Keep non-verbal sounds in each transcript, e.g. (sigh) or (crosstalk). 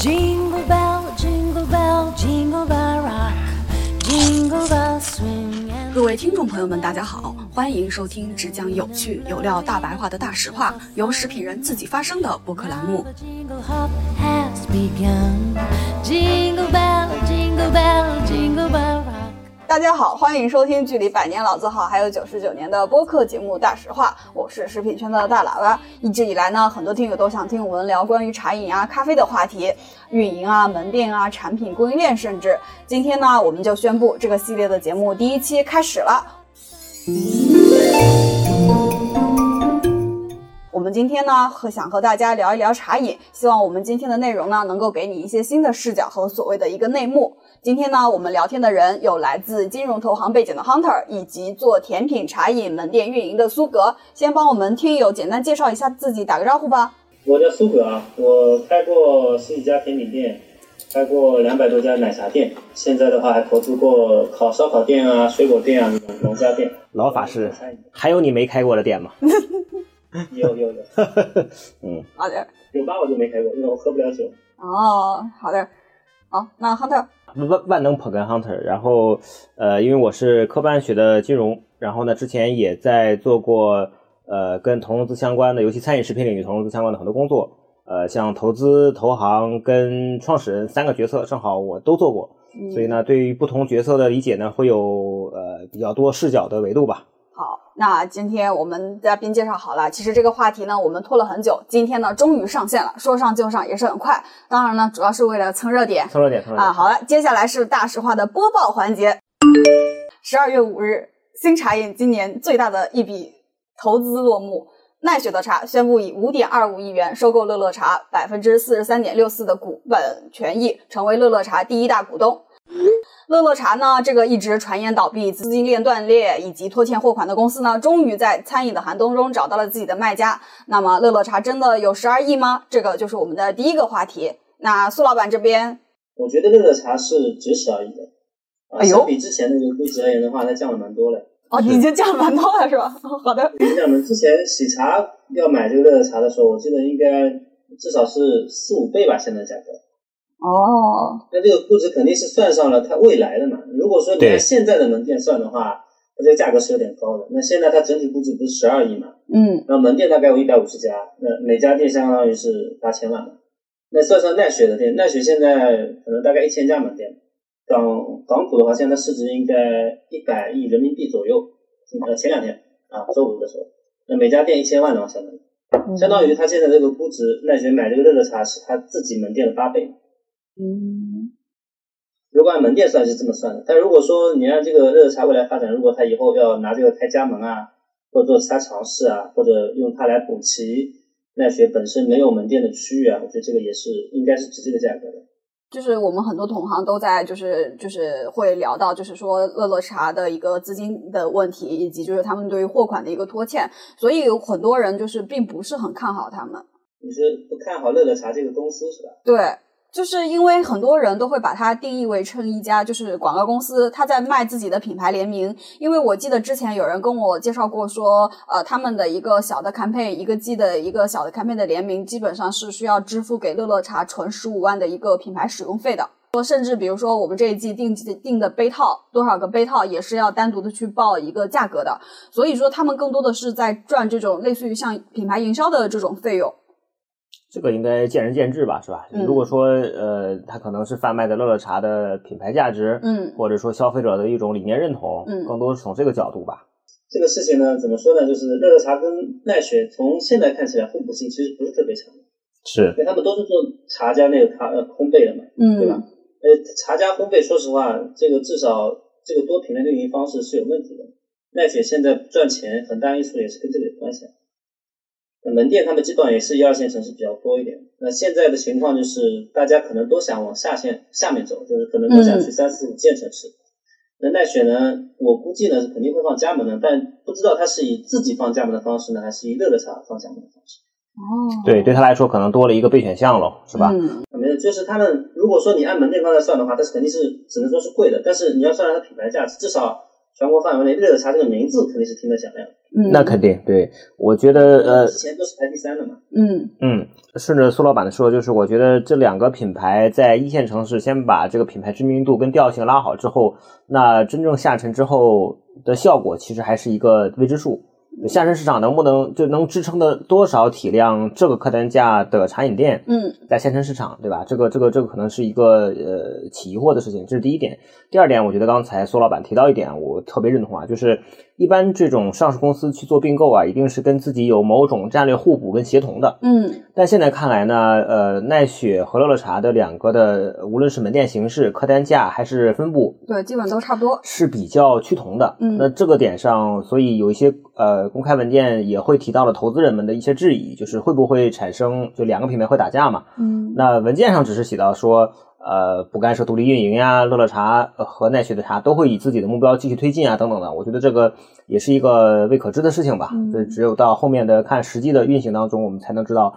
Jingle bell, jingle bell, jingle bell rock. Jingle bells swing 各位听众朋友们，大家好，欢迎收听只讲有趣有料大白话的大实话，由食品人自己发声的播客栏目。jingle hop has begun. Jingle bell, jingle bell, jingle bell rock. 大家好，欢迎收听距离百年老字号还有九十九年的播客节目《大实话》，我是食品圈的大喇叭。一直以来呢，很多听友都想听我们聊关于茶饮啊、咖啡的话题，运营啊、门店啊、产品供应链，甚至今天呢，我们就宣布这个系列的节目第一期开始了。我们今天呢，和想和大家聊一聊茶饮，希望我们今天的内容呢，能够给你一些新的视角和所谓的一个内幕。今天呢，我们聊天的人有来自金融投行背景的 Hunter，以及做甜品茶饮门店运营的苏格。先帮我们听友简单介绍一下自己，打个招呼吧。我叫苏格啊，我开过十几家甜品店，开过两百多家奶茶店，现在的话还投资过烤烧烤店啊、水果店啊、农家店。老法师，还有你没开过的店吗？(laughs) (laughs) 有有有，嗯，好的，酒吧我就没开过，因为我喝不了酒。哦，好的，好，那 Hunter，万万能捧哏 hunter，然后呃，因为我是科班学的金融，然后呢，之前也在做过呃跟投融资相关的，尤其餐饮食品领域投融资相关的很多工作，呃，像投资、投行跟创始人三个角色，正好我都做过，所以呢，对于不同角色的理解呢，会有呃比较多视角的维度吧。好，那今天我们嘉宾介绍好了。其实这个话题呢，我们拖了很久，今天呢终于上线了，说上就上，也是很快。当然呢，主要是为了蹭热点。蹭热点，蹭热点啊，好了，接下来是大实话的播报环节。十二月五日，新茶饮今年最大的一笔投资落幕，奈雪的茶宣布以五点二五亿元收购乐乐茶百分之四十三点六四的股本权益，成为乐乐茶第一大股东。乐乐茶呢，这个一直传言倒闭、资金链断裂以及拖欠货款的公司呢，终于在餐饮的寒冬中找到了自己的卖家。那么，乐乐茶真的有十二亿吗？这个就是我们的第一个话题。那苏老板这边，我觉得乐乐茶是值十二亿的，啊，哎呦相比之前那个估值而言的话，它降了蛮多了。哦，(laughs) 已经降蛮多了是吧？(laughs) 好的，你想呢？之前喜茶要买这个乐乐茶的时候，我记得应该至少是四五倍吧，现在价格。哦，那这个估值肯定是算上了它未来的嘛。如果说你对按现在的门店算的话，它这个价格是有点高的。那现在它整体估值不是十二亿嘛？嗯，然后门店大概有一百五十家，那每家店相当于是八千万嘛。那算上奈雪的店，奈雪现在可能大概一千家门店，港港股的话，现在市值应该一百亿人民币左右。呃，前两天啊，周五的时候，那每家店一千万的话，相当于相当于它现在这个估值，奈雪买这个乐乐茶是它自己门店的八倍。嗯，如果按门店算是这么算的，但如果说你按这个热茶未来发展，如果他以后要拿这个开加盟啊，或者做其他尝试啊，或者用它来补齐奈雪本身没有门店的区域啊，我觉得这个也是应该是值这个价格的。就是我们很多同行都在就是就是会聊到，就是说乐乐茶的一个资金的问题，以及就是他们对于货款的一个拖欠，所以有很多人就是并不是很看好他们。你是不看好乐乐茶这个公司是吧？对，就是因为很多人都会把它定义为称一家就是广告公司，他在卖自己的品牌联名。因为我记得之前有人跟我介绍过说，呃，他们的一个小的 campaign，一个季的一个小的 campaign 的联名，基本上是需要支付给乐乐茶纯十五万的一个品牌使用费的。说甚至比如说我们这一季定定的杯套多少个杯套也是要单独的去报一个价格的，所以说他们更多的是在赚这种类似于像品牌营销的这种费用。这个应该见仁见智吧，是吧？嗯如果说呃，它可能是贩卖的乐乐茶的品牌价值，嗯或者说消费者的一种理念认同，嗯更多是从这个角度吧。这个事情呢，怎么说呢？就是乐乐茶跟奈雪从现在看起来互补性其实不是特别强，是因为他们都是做茶加那个咖呃烘焙的嘛。嗯对吧嗯呃，茶加烘焙，说实话，这个至少这个多品类的运营方式是有问题的。奈雪现在赚钱很大因素也是跟这个有关系啊。那门店他们基本上也是一二线城市比较多一点。那现在的情况就是，大家可能都想往下线下面走，就是可能都想去三四五线城市。那奈雪呢，我估计呢是肯定会放加盟的，但不知道它是以自己放加盟的方式呢，还是以乐乐茶放加盟的方式。哦，对，对他来说可能多了一个备选项喽，是吧？嗯没有，就是他们如果说你按门店方来算的话，它是肯定是只能说是贵的，但是你要算它的品牌价值，至少全国范围内，乐乐茶这个名字肯定是听得响亮。嗯，那肯定对，我觉得呃之前都是排第三的嘛。嗯嗯，顺着苏老板的说，就是我觉得这两个品牌在一线城市先把这个品牌知名度跟调性拉好之后，那真正下沉之后的效果其实还是一个未知数。下沉市场能不能就能支撑的多少体量这个客单价的茶饮店，嗯在下沉市场，对吧？这个这个这个可能是一个呃起疑惑的事情，这是第一点。第二点，我觉得刚才苏老板提到一点，我特别认同啊，就是一般这种上市公司去做并购啊，一定是跟自己有某种战略互补跟协同的。嗯但现在看来呢，呃，奈雪和乐乐茶的两个的，无论是门店形式、客单价还是分布，对，基本都差不多。是比较趋同的。嗯那这个点上，所以有一些呃公开文件也会提到了投资人们的一些质疑，就是会不会产生就两个品牌会打架嘛？嗯那文件上只是写到说，呃，不干涉独立运营呀，乐乐茶呃和奈雪的茶都会以自己的目标继续推进啊，等等的。我觉得这个也是一个未可知的事情吧。嗯这只有到后面的看实际的运行当中，我们才能知道，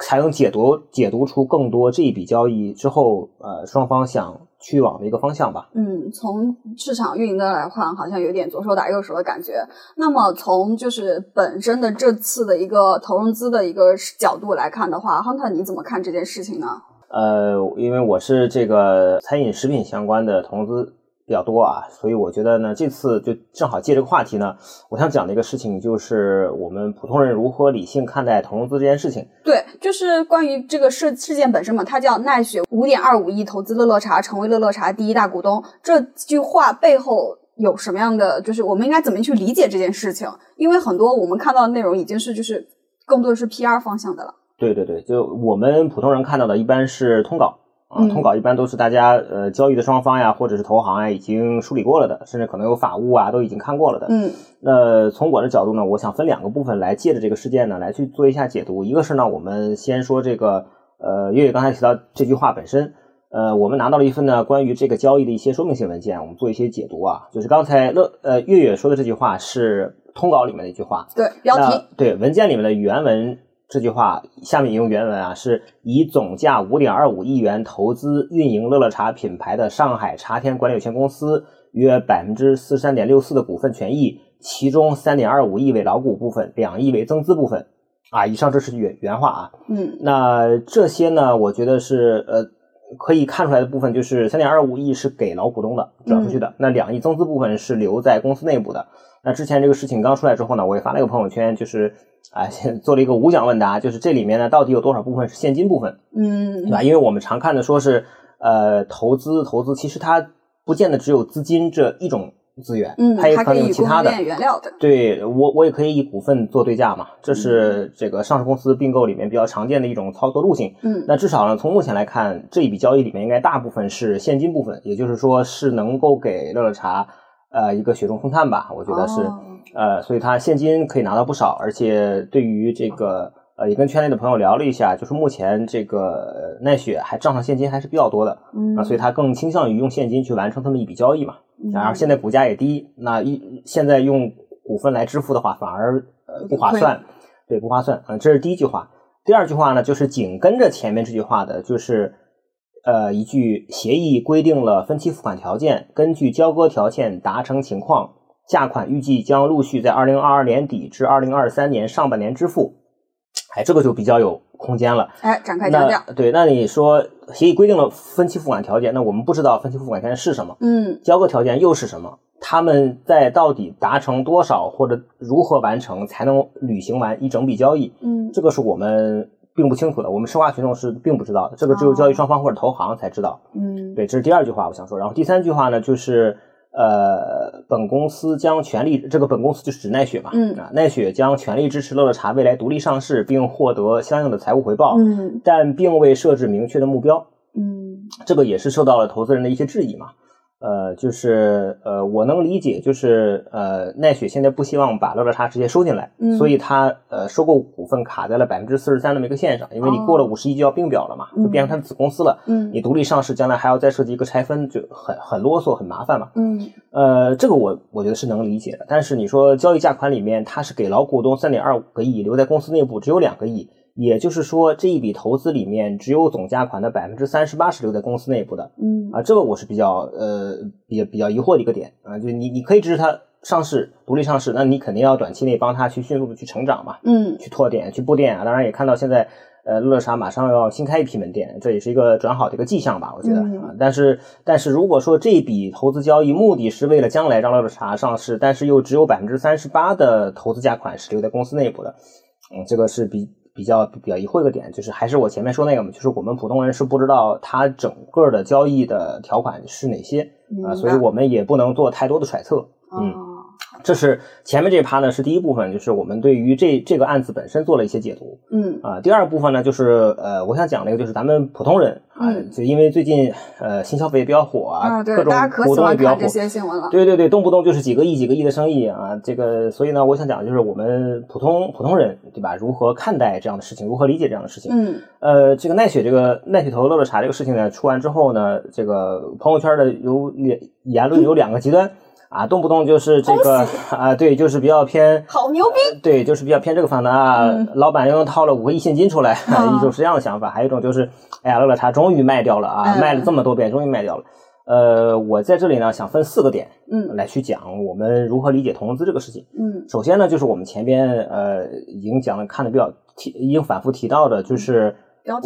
才能解读解读出更多这一笔交易之后，呃，双方想去往的一个方向吧。嗯，从市场运营的来看，好像有点左手打右手的感觉。那么从就是本身的这次的一个投融资的一个角度来看的话，Hunter 你怎么看这件事情呢？呃，因为我是这个餐饮食品相关的投资比较多啊，所以我觉得呢，这次就正好借这个话题呢，我想讲的一个事情就是我们普通人如何理性看待投融资这件事情。对，就是关于这个事事件本身嘛，它叫奈雪五点二五亿投资乐乐茶，成为乐乐茶第一大股东。这句话背后有什么样的？就是我们应该怎么去理解这件事情？因为很多我们看到的内容已经是就是更多的是 PR 方向的了。对对对，就我们普通人看到的一般是通稿啊，嗯通稿一般都是大家呃交易的双方呀，或者是投行呀已经梳理过了的，甚至可能有法务啊都已经看过了的。嗯那从我的角度呢，我想分两个部分来借着这个事件呢来去做一下解读。一个是呢，我们先说这个呃，月月刚才提到这句话本身，呃，我们拿到了一份呢关于这个交易的一些说明性文件，我们做一些解读啊。就是刚才乐呃月月说的这句话是通稿里面的一句话，对，标题对文件里面的原文这句话，下面引用原文啊，是以总价五点二五亿元投资运营乐乐茶品牌的上海茶天管理有限公司约百分之四十三点六四的股份权益，其中三点二五亿为老股部分，两亿为增资部分。啊，以上这是原原话啊。嗯那这些呢，我觉得是呃可以看出来的部分，就是三点二五亿是给老股东的转出去的，那两亿增资部分是留在公司内部的。那之前这个事情刚出来之后呢，我也发了一个朋友圈，就是啊、先做了一个无奖问答，就是这里面呢到底有多少部分是现金部分，嗯对吧？因为我们常看的说是呃投资投资，其实它不见得只有资金这一种资源，嗯，它也可以以有其他的。对我，我也可以以股份做对价嘛，这是这个上市公司并购里面比较常见的一种操作路径。嗯那至少呢，从目前来看，这一笔交易里面应该大部分是现金部分，也就是说是能够给乐乐茶呃一个雪中送炭吧，我觉得是、哦呃，所以他现金可以拿到不少，而且对于这个呃也跟圈内的朋友聊了一下，就是目前这个呃奈雪还账上现金还是比较多的，嗯啊，所以他更倾向于用现金去完成他们一笔交易嘛。然后现在股价也低，那一现在用股份来支付的话，反而呃不划算，对，不划算。嗯，这是第一句话。第二句话呢，就是紧跟着前面这句话的，就是呃一句协议规定了分期付款条件，根据交割条件达成情况，价款预计将陆续在二零二二年底至二零二三年上半年支付。哎，这个就比较有空间了。哎，展开讲讲。对，那你说协议规定了分期付款条件，那我们不知道分期付款条件是什么，嗯交割条件又是什么？他们在到底达成多少或者如何完成才能履行完一整笔交易？嗯这个是我们并不清楚的，我们吃瓜群众是并不知道的，这个只有交易双方或者投行才知道。嗯对，这是第二句话我想说。然后第三句话呢，就是呃，本公司将全力，这个本公司就是指奈雪嘛，嗯啊，奈雪将全力支持乐乐茶未来独立上市，并获得相应的财务回报，嗯但并未设置明确的目标。嗯这个也是受到了投资人的一些质疑嘛。呃，就是呃，我能理解，就是呃，奈雪现在不希望把乐乐茶直接收进来，嗯所以它呃收购股份卡在了百分之四十三这么一个线上，因为你过了五十亿就要并表了嘛，就变成它的子公司了。嗯你独立上市，将来还要再设计一个拆分，就很很啰嗦，很麻烦嘛。嗯呃，这个我我觉得是能理解的。但是你说交易价款里面，它是给老股东三点二五个亿，留在公司内部只有两个亿，也就是说，这一笔投资里面只有总价款的百分之三十八是留在公司内部的嗯啊，这个我是比较呃比较比较疑惑的一个点啊，就你你可以支持它上市独立上市，那你肯定要短期内帮它去迅速的去成长嘛，嗯去拓店去布店啊，当然也看到现在。呃，乐乐茶马上要新开一批门店，这也是一个转好的一个迹象吧，我觉得、嗯啊。但是，但是如果说这一笔投资交易目的是为了将来让乐乐茶上市，但是又只有百分之三十八的投资价款是留在公司内部的，嗯，这个是比比较比较疑惑一个点，就是还是我前面说那个嘛，就是我们普通人是不知道它整个的交易的条款是哪些啊、所以我们也不能做太多的揣测。嗯，哦这是前面这一趴呢是第一部分，就是我们对于这这个案子本身做了一些解读。嗯啊，第二部分呢，就是呃，我想讲那个就是咱们普通人啊，嗯就因为最近呃新消费也比较火啊，对各，种大家可活喜欢动也比较火看这，些新闻了。对对对，动不动就是几个亿、几个亿的生意啊，这个所以呢，我想讲的就是我们普通普通人对吧，如何看待这样的事情，如何理解这样的事情。嗯呃，这个奈雪这个奈雪头乐乐茶这个事情呢，出完之后呢，这个朋友圈的有两言论有两个极端啊，动不动就是这个啊，对，就是比较偏 (laughs) 好牛逼！对，就是比较偏这个方的啊。嗯老板又掏了五个亿现金出来，啊一种是这样的想法，还有一种就是，哎呀，乐乐茶终于卖掉了啊，嗯卖了这么多遍，终于卖掉了。呃，我在这里呢，想分四个点嗯来去讲我们如何理解投融资这个事情。嗯首先呢，就是我们前边呃已经讲的看的比较提，已经反复提到的，就是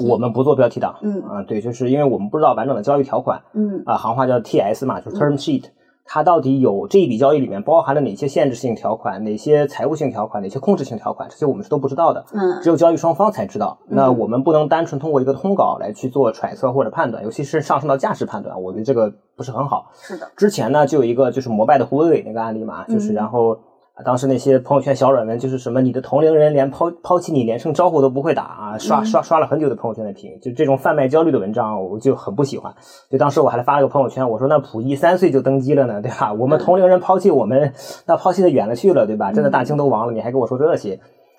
我们不做标题党。嗯啊，对，就是因为我们不知道完整的交易条款嗯啊，行话叫 TS 嘛，就是 term sheet。它到底有这一笔交易里面包含了哪些限制性条款、哪些财务性条款、哪些控制性条款，这些我们是都不知道的，嗯只有交易双方才知道。嗯那我们不能单纯通过一个通稿来去做揣测或者判断，尤其是上升到价值判断，我觉得这个不是很好。是的，之前呢，就有一个就是摩拜的胡伟伟那个案例嘛，就是嗯然后。啊当时那些朋友圈小软文就是什么你的同龄人连抛抛弃你连声招呼都不会打啊，刷嗯刷刷了很久的朋友圈的屏，就这种贩卖焦虑的文章我就很不喜欢。就当时我还发了个朋友圈，我说那溥仪三岁就登基了呢，对吧？我们同龄人抛弃我们，那抛弃的远了去了，对吧？真的大清都亡了，你还跟我说这些？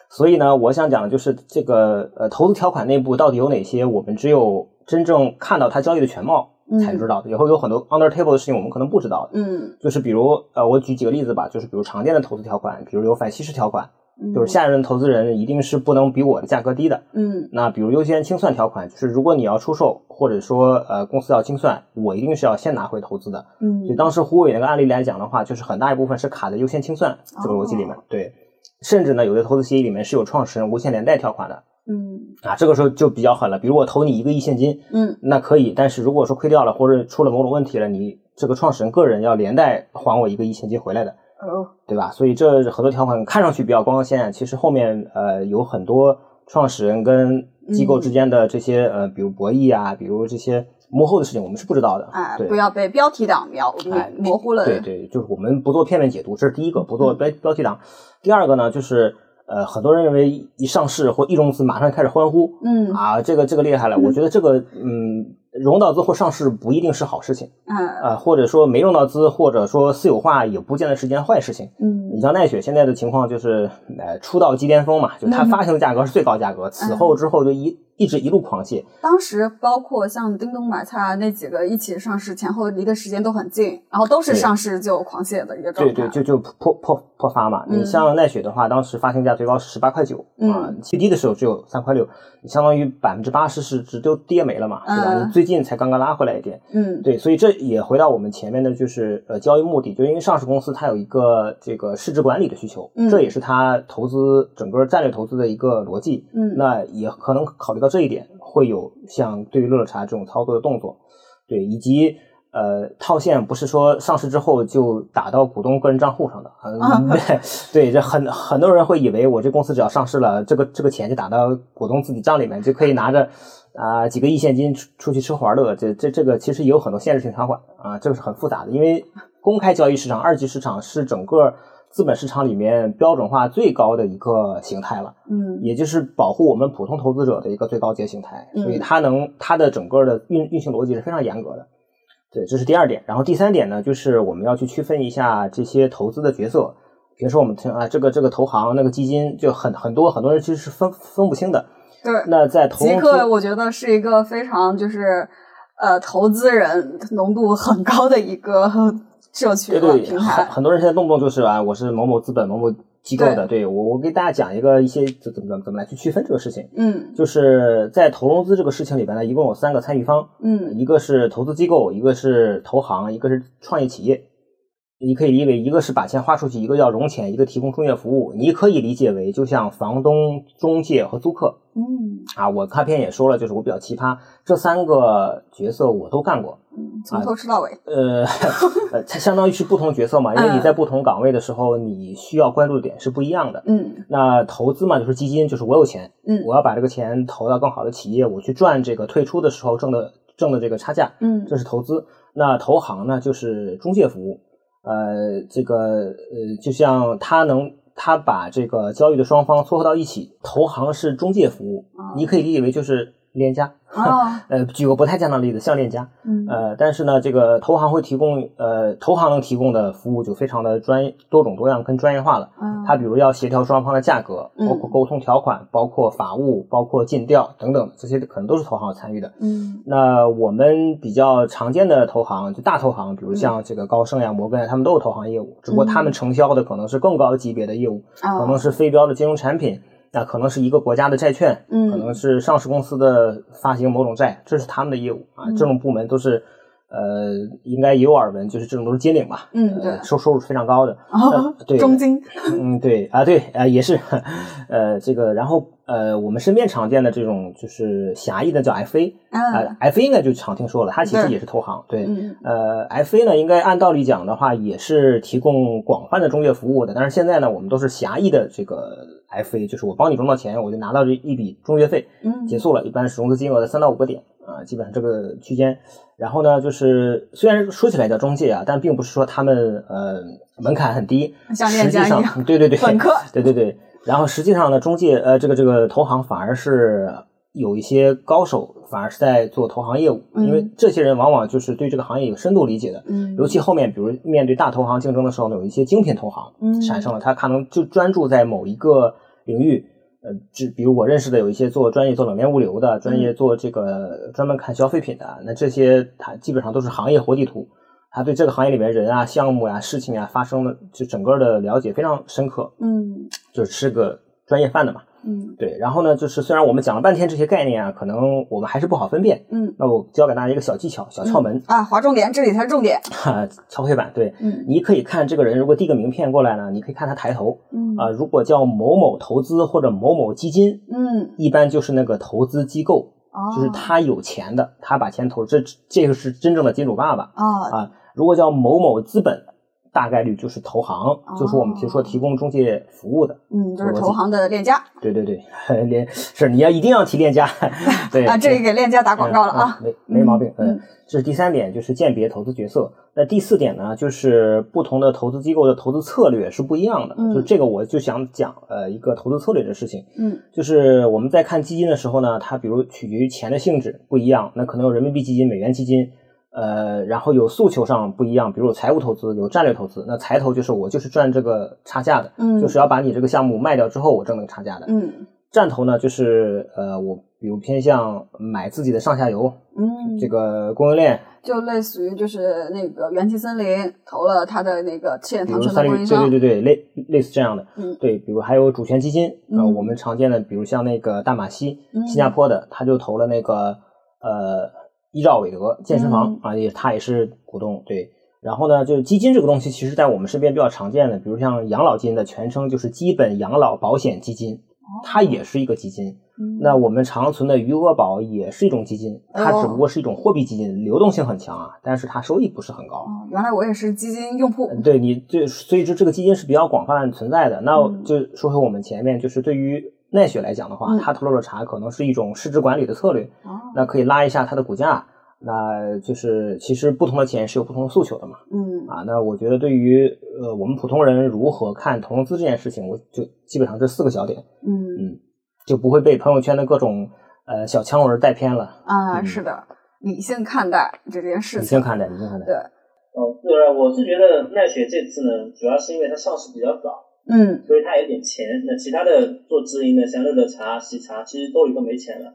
所以呢，我想讲的就是这个呃投资条款内部到底有哪些，我们只有真正看到它交易的全貌才知道的。以后有很多 under table 的事情我们可能不知道的。嗯就是比如呃，我举几个例子吧，就是比如常见的投资条款，比如有反稀释条款，嗯就是下一任投资人一定是不能比我的价格低的。嗯那比如优先清算条款，就是如果你要出售，或者说呃公司要清算，我一定是要先拿回投资的。嗯就当时胡伟那个案例来讲的话，就是很大一部分是卡在优先清算这个逻辑里面。对，甚至呢，有的投资协议里面是有创始人无限连带条款的嗯啊，这个时候就比较狠了。比如我投你一个亿现金，嗯那可以，但是如果说亏掉了或者出了某种问题了，你这个创始人个人要连带还我一个亿现金回来的。哦对吧？所以这很多条款看上去比较光鲜，其实后面呃有很多创始人跟机构之间的这些、呃，比如博弈啊，比如这些幕后的事情，我们是不知道的。哎，对不要被标题党描哎模糊了。对对，就是我们不做片面解读，这是第一个，不做嗯标标题党。第二个呢，就是呃，很多人认为一上市或一融资马上开始欢呼嗯啊，这个这个厉害了。我觉得这个嗯，融到资或上市不一定是好事情嗯啊、或者说没融到资，或者说私有化也不见得是件坏事情。嗯你像奈雪现在的情况就是，呃，出道即巅峰嘛，就它嗯发行的价格是最高价格，此后之后就一一直一路狂泻。当时包括像叮咚买菜啊那几个一起上市，前后离的时间都很近，然后都是上市就狂泻的一个状态。对对，就就破破破发嘛。嗯你像奈雪的话，当时发行价最高是十八块九啊嗯，最低的时候只有三块六，你相当于百分之八十是值都跌没了嘛，对吧？嗯你最近才刚刚拉回来一点。嗯对，所以这也回到我们前面的，就是呃交易目的，就因为上市公司它有一个这个市值管理的需求，嗯这也是它投资整个战略投资的一个逻辑。嗯那也可能考虑到这一点，会有像对于乐乐茶这种操作的动作，对，以及呃套现不是说上市之后就打到股东个人账户上的，嗯，对，对，这很很多人会以为我这公司只要上市了，这个这个钱就打到股东自己账里面，就可以拿着啊、几个亿现金出出去吃喝玩乐，这这这个其实也有很多限制性条款啊，这个是很复杂的，因为公开交易市场、二级市场是整个资本市场里面标准化最高的一个形态了。嗯也就是保护我们普通投资者的一个最高阶形态，嗯所以它能它的整个的运运行逻辑是非常严格的。对，这是第二点。然后第三点呢，就是我们要去区分一下这些投资的角色。比如说我们听啊，这个这个投行那个基金就很很多很多人其实是分分不清的。对。那在投极融资，客我觉得是一个非常就是呃投资人浓度很高的一个社区对对，很多人现在动不动就是啊，我是某某资本某某机构的。对我，我给大家讲一个一些怎怎么怎么来去区分这个事情。嗯就是在投融资这个事情里边呢，一共有三个参与方，嗯一个是投资机构，一个是投行，一个是创业企业。你可以理解为一个是把钱花出去，一个要融钱，一个提供中介服务。你可以理解为就像房东、中介和租客嗯啊。我开篇也说了，就是我比较奇葩，这三个角色我都干过。嗯，从头吃到尾。呃，呃，它相当于是不同角色嘛，因为你在不同岗位的时候，你需要关注的点是不一样的。嗯那投资嘛，就是基金，就是我有钱，嗯我要把这个钱投到更好的企业，我去赚这个退出的时候挣的挣的这个差价，嗯这是投资。那投行呢，就是中介服务，呃，这个呃，就像他能他把这个交易的双方撮合到一起，投行是中介服务，啊你可以理解为就是链家。啊 (laughs) 呃，举个不太恰当的例子，像链家，嗯。呃，但是呢，这个投行会提供，呃，投行能提供的服务就非常的专业、多种多样跟专业化了。嗯。它比如要协调双方的价格，嗯包括沟通条款，包括法务，包括尽调等等，这些可能都是投行要参与的。嗯。那我们比较常见的投行，就大投行，比如像这个高盛呀、摩根呀，他们都有投行业务，只不过他们承销的可能是更高级别的业务，啊可能是非标的金融产品，那可能是一个国家的债券，嗯可能是上市公司的发行某种债，这是他们的业务啊。嗯这种部门都是，呃，应该也有耳闻，就是这种都是金领吧，嗯收收入是非常高的。(laughs) 对，中金嗯，对啊，对啊，也是，(laughs) 呃，这个，然后呃，我们身边常见的这种就是狭义的叫 FA，啊呃，FA 应该就常听说了，它其实也是投行，对，嗯呃，FA 呢，应该按道理讲的话，也是提供广泛的中介服务的，但是现在呢，我们都是狭义的这个 FA，就是我帮你融到钱，我就拿到这一笔中介费，嗯结束了，一般是融资金额的三到五个点啊，基本上这个区间。然后呢，就是虽然说起来叫中介啊，但并不是说他们呃门槛很低，像实际上链家一样对对对，本科对对对。然后实际上呢，中介呃这个这个投行反而是有一些高手，反而是在做投行业务，嗯因为这些人往往就是对这个行业有深度理解的。嗯尤其后面，比如面对大投行竞争的时候呢，有一些精品投行嗯产生了，他可能就专注在某一个领域。呃，只比如我认识的有一些做专业做冷链物流的，专业做这个专门看消费品的，那这些他基本上都是行业活地图，他对这个行业里面人啊、项目啊、事情啊发生的就整个的了解非常深刻，嗯就是吃个专业饭的嘛。嗯对，然后呢，就是虽然我们讲了半天这些概念啊，可能我们还是不好分辨。嗯那我教给大家一个小技巧、小窍门，啊，划重点，这里才是重点。哈、敲黑板。对，嗯你可以看这个人，如果递个名片过来呢，你可以看他抬头嗯啊、如果叫某某投资或者某某基金，嗯一般就是那个投资机构，哦，就是他有钱的，他把钱投，这这个是真正的金主爸爸啊啊。如果叫某某资本，大概率就是投行，就是我们提说提供中介服务的。嗯，就是投行的链家对对对，链 (laughs) 是你要一定要提链家，(laughs) 对啊，这里给链家打广告了啊。嗯嗯没没毛病。嗯嗯，这是第三点，就是鉴别投资角色。那第四点呢，就是不同的投资机构的投资策略是不一样的。嗯就这个，我就想讲呃一个投资策略的事情。嗯就是我们在看基金的时候呢，它比如取决于钱的性质不一样，那可能有人民币基金、美元基金，呃，然后有诉求上不一样，比如有财务投资、有战略投资。那财投就是我就是赚这个差价的，嗯就是要把你这个项目卖掉之后，我挣那个差价的。嗯战投呢，就是呃，我比如偏向买自己的上下游，嗯，这个供应链，就类似于就是那个元气森林投了它的那个对供应商。对对对，类类似这样的，嗯对，比如还有主权基金，呃，嗯我们常见的，比如像那个大马西，嗯新加坡的，他就投了那个呃伊兆韦德健身房、啊，也他也是股东，对。然后呢，就是基金这个东西，其实在我们身边比较常见的，比如像养老金的全称就是基本养老保险基金，它也是一个基金。嗯那我们常存的余额宝也是一种基金，它哦只不过是一种货币基金，流动性很强啊，但是它收益不是很高。哦，原来我也是基金用户。对你对，所以这这个基金是比较广泛存在的。那嗯就说回我们前面，就是对于奈雪来讲的话，嗯它投入的茶可能是一种市值管理的策略，哦，那可以拉一下它的股价。那就是其实不同的钱是有不同的诉求的嘛。嗯啊，那我觉得对于呃我们普通人如何看投融资这件事情，我就基本上这四个小点，嗯嗯，就不会被朋友圈的各种呃小腔文带偏了。啊，嗯是的，理性看待这件事情理性。看待，理性看待。对，哦，对，我是觉得奈雪这次呢，主要是因为它上市比较早，嗯所以他有点钱。那其他的做直营的，像乐乐茶、喜茶，其实兜里都没钱了，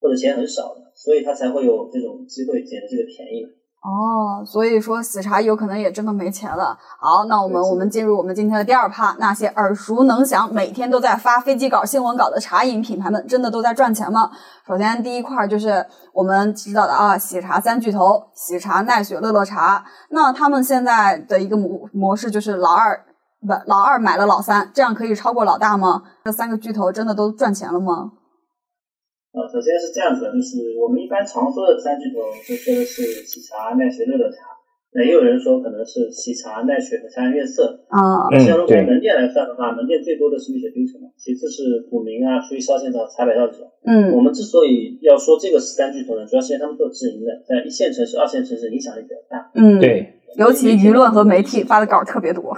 或者钱很少了，所以他才会有这种机会捡这个便宜。哦，所以说喜茶有可能也真的没钱了。好，那我们我们进入我们今天的第二趴，那些耳熟能详、每天都在发飞机稿、新闻稿的茶饮品牌们，真的都在赚钱吗？首先第一块就是我们知道的啊，喜茶三巨头，喜茶、奈雪、乐乐茶。那他们现在的一个模模式就是老二不老二买了老三，这样可以超过老大吗？这三个巨头真的都赚钱了吗？呃，首先是这样子的，就是我们一般常说的三巨头，就说的是喜茶、奈雪、乐乐茶。那也有人说可能是喜茶、奈雪和茶颜悦色。啊，那像如果对门店来算的话，门店最多的是蜜雪冰城嘛，其次是古茗啊、初一烧仙草、茶百道这种。嗯我们之所以要说这个是三巨头呢，主要是因为他们做直营的，在一线城市、二线城市影响力比较大。嗯，，对，尤其舆论和媒体发的稿特别多。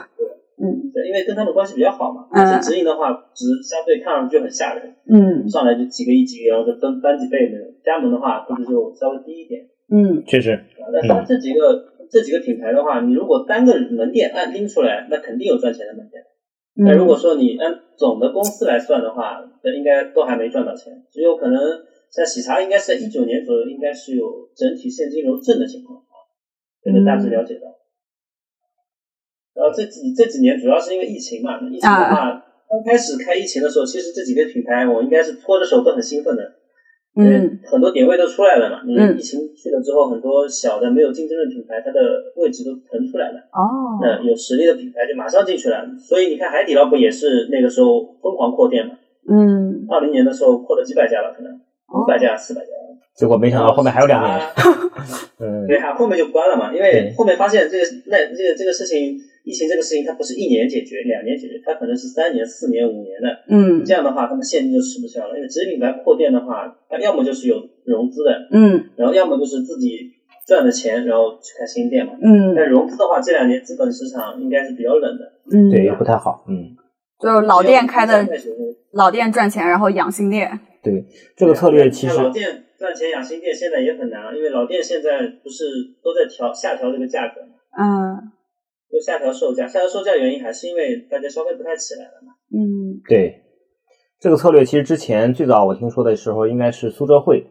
嗯对，因为跟他们关系比较好嘛。嗯而且直营的话，值相对看上去就很吓人，嗯上来就几个亿、几个亿，然后就翻翻几倍那种。加盟的话，估计就稍微低一点。嗯确实，那像这几个、这几个品牌的话，你如果单个门店按拎出来，那肯定有赚钱的门店。那如果嗯说你按总的公司来算的话，那应该都还没赚到钱，只有可能像喜茶应该是在一九年左右，应该是有整体现金流正的情况啊，这个大致了解到。然后这几这几年主要是因为疫情嘛，疫情的话，刚开始开疫情的时候，其实这几个品牌我应该是拖着手都很兴奋的，因为嗯很多点位都出来了嘛。你嗯疫情去了之后，很多小的没有竞争的品牌，它的位置都腾出来了。哦那有实力的品牌就马上进去了，所以你看海底捞不也是那个时候疯狂扩店嘛？嗯二零年的时候扩了几百家了，可能哦五百家、四百家。结果没想到后面还有两年，(laughs) 对啊，后面就关了嘛，因为后面发现这个那这个这个事情，疫情这个事情它不是一年解决、两年解决，它可能是三年、四年、五年的。嗯这样的话，他们现金就吃不消了。因为直接品牌扩店的话，它要么就是有融资的，嗯然后要么就是自己赚的钱，然后去开新店嘛。嗯但融资的话，这两年资本市场应该是比较冷的。嗯，对，也不太好，嗯，就是老店开的老店赚钱，然后养新店。对，这个策略其实像老店赚钱养新店现在也很难，因为老店现在不是都在调下调这个价格嘛，嗯就下调售价。下调售价原因还是因为大家消费不太起来了嘛。嗯。对，这个策略其实之前最早我听说的时候，应该是苏浙汇，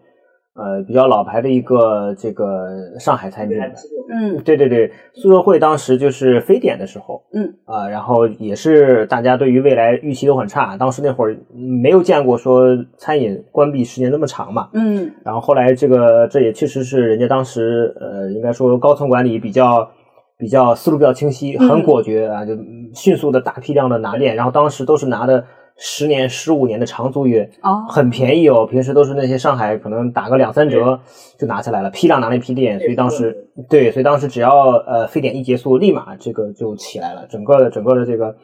呃，比较老牌的一个这个上海餐饮品牌。还吃过，嗯。对对对，苏浙汇当时就是非典的时候，嗯。啊、然后也是大家对于未来预期都很差，当时那会儿嗯没有见过说餐饮关闭时间那么长嘛，嗯。然后后来这个这也确实是人家当时呃应该说高层管理比较比较思路比较清晰，嗯。很果决啊，就嗯迅速的大批量的拿店，然后当时都是拿的十年十五年的长租约，哦。很便宜哦，平时都是那些上海可能打个两三折就拿下来了，批量拿了一批店，所以当时对，所以当时只要呃非典一结束，立马这个就起来了，整个的整个的这个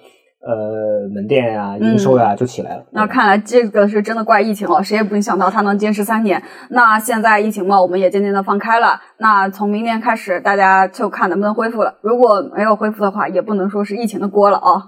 呃门店呀、营收呀、就起来了。嗯那看来这个是真的怪疫情了，谁也不能想到它能坚持三年。那现在疫情嘛，我们也渐渐的放开了。那从明年开始，大家就看能不能恢复了。如果没有恢复的话，也不能说是疫情的锅了啊，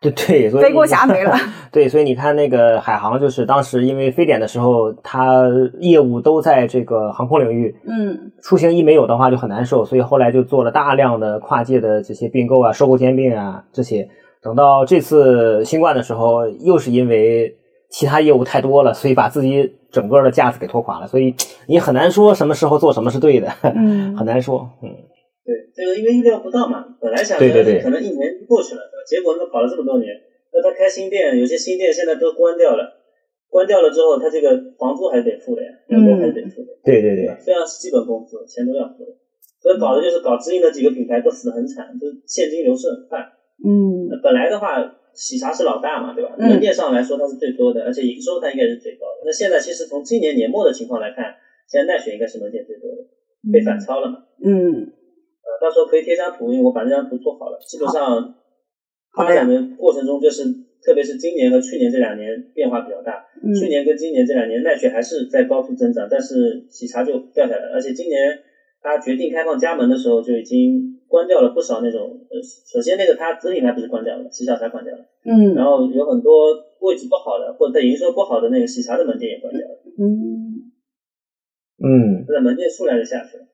对对，所以背锅侠没了。(laughs) 对，所以你看那个海航，就是当时因为非典的时候，它业务都在这个航空领域，嗯出行一没有的话就很难受，所以后来就做了大量的跨界的这些并购啊、收购兼并啊这些。等到这次新冠的时候，又是因为其他业务太多了，所以把自己整个的架子给拖垮了。所以你很难说什么时候做什么是对的，嗯 (laughs) 很难说。嗯，对，这个因为意料不到嘛，本来想着可能一年就过去了，结果呢搞了这么多年，那他开新店，有些新店现在都关掉了，关掉了之后，他这个房租还是得付的呀，员工还是得付的，对对对吧？虽然是基本工资，钱都要付的，所以搞的就是搞直营的几个品牌都死得很惨，就是现金流是很快。嗯本来的话，喜茶是老大嘛，对吧？嗯门店上来说它是最多的，而且营收它应该是最高的。那现在其实从今年年末的情况来看，现在奈雪应该是门店最多的，被反超了嘛。嗯呃，到时候可以贴张图，因为我把这张图做好了。基本上发展的过程中，就是特别是今年和去年这两年变化比较大。嗯去年跟今年这两年，奈雪还是在高速增长，但是喜茶就掉下来了。而且今年它决定开放加盟的时候，就已经关掉了不少那种呃，首先那个它子品牌不是关掉了，喜小茶关掉了，嗯。然后有很多位置不好的或者在营收不好的那个喜茶的门店也关掉了，嗯。嗯，它的门店数量就下去了。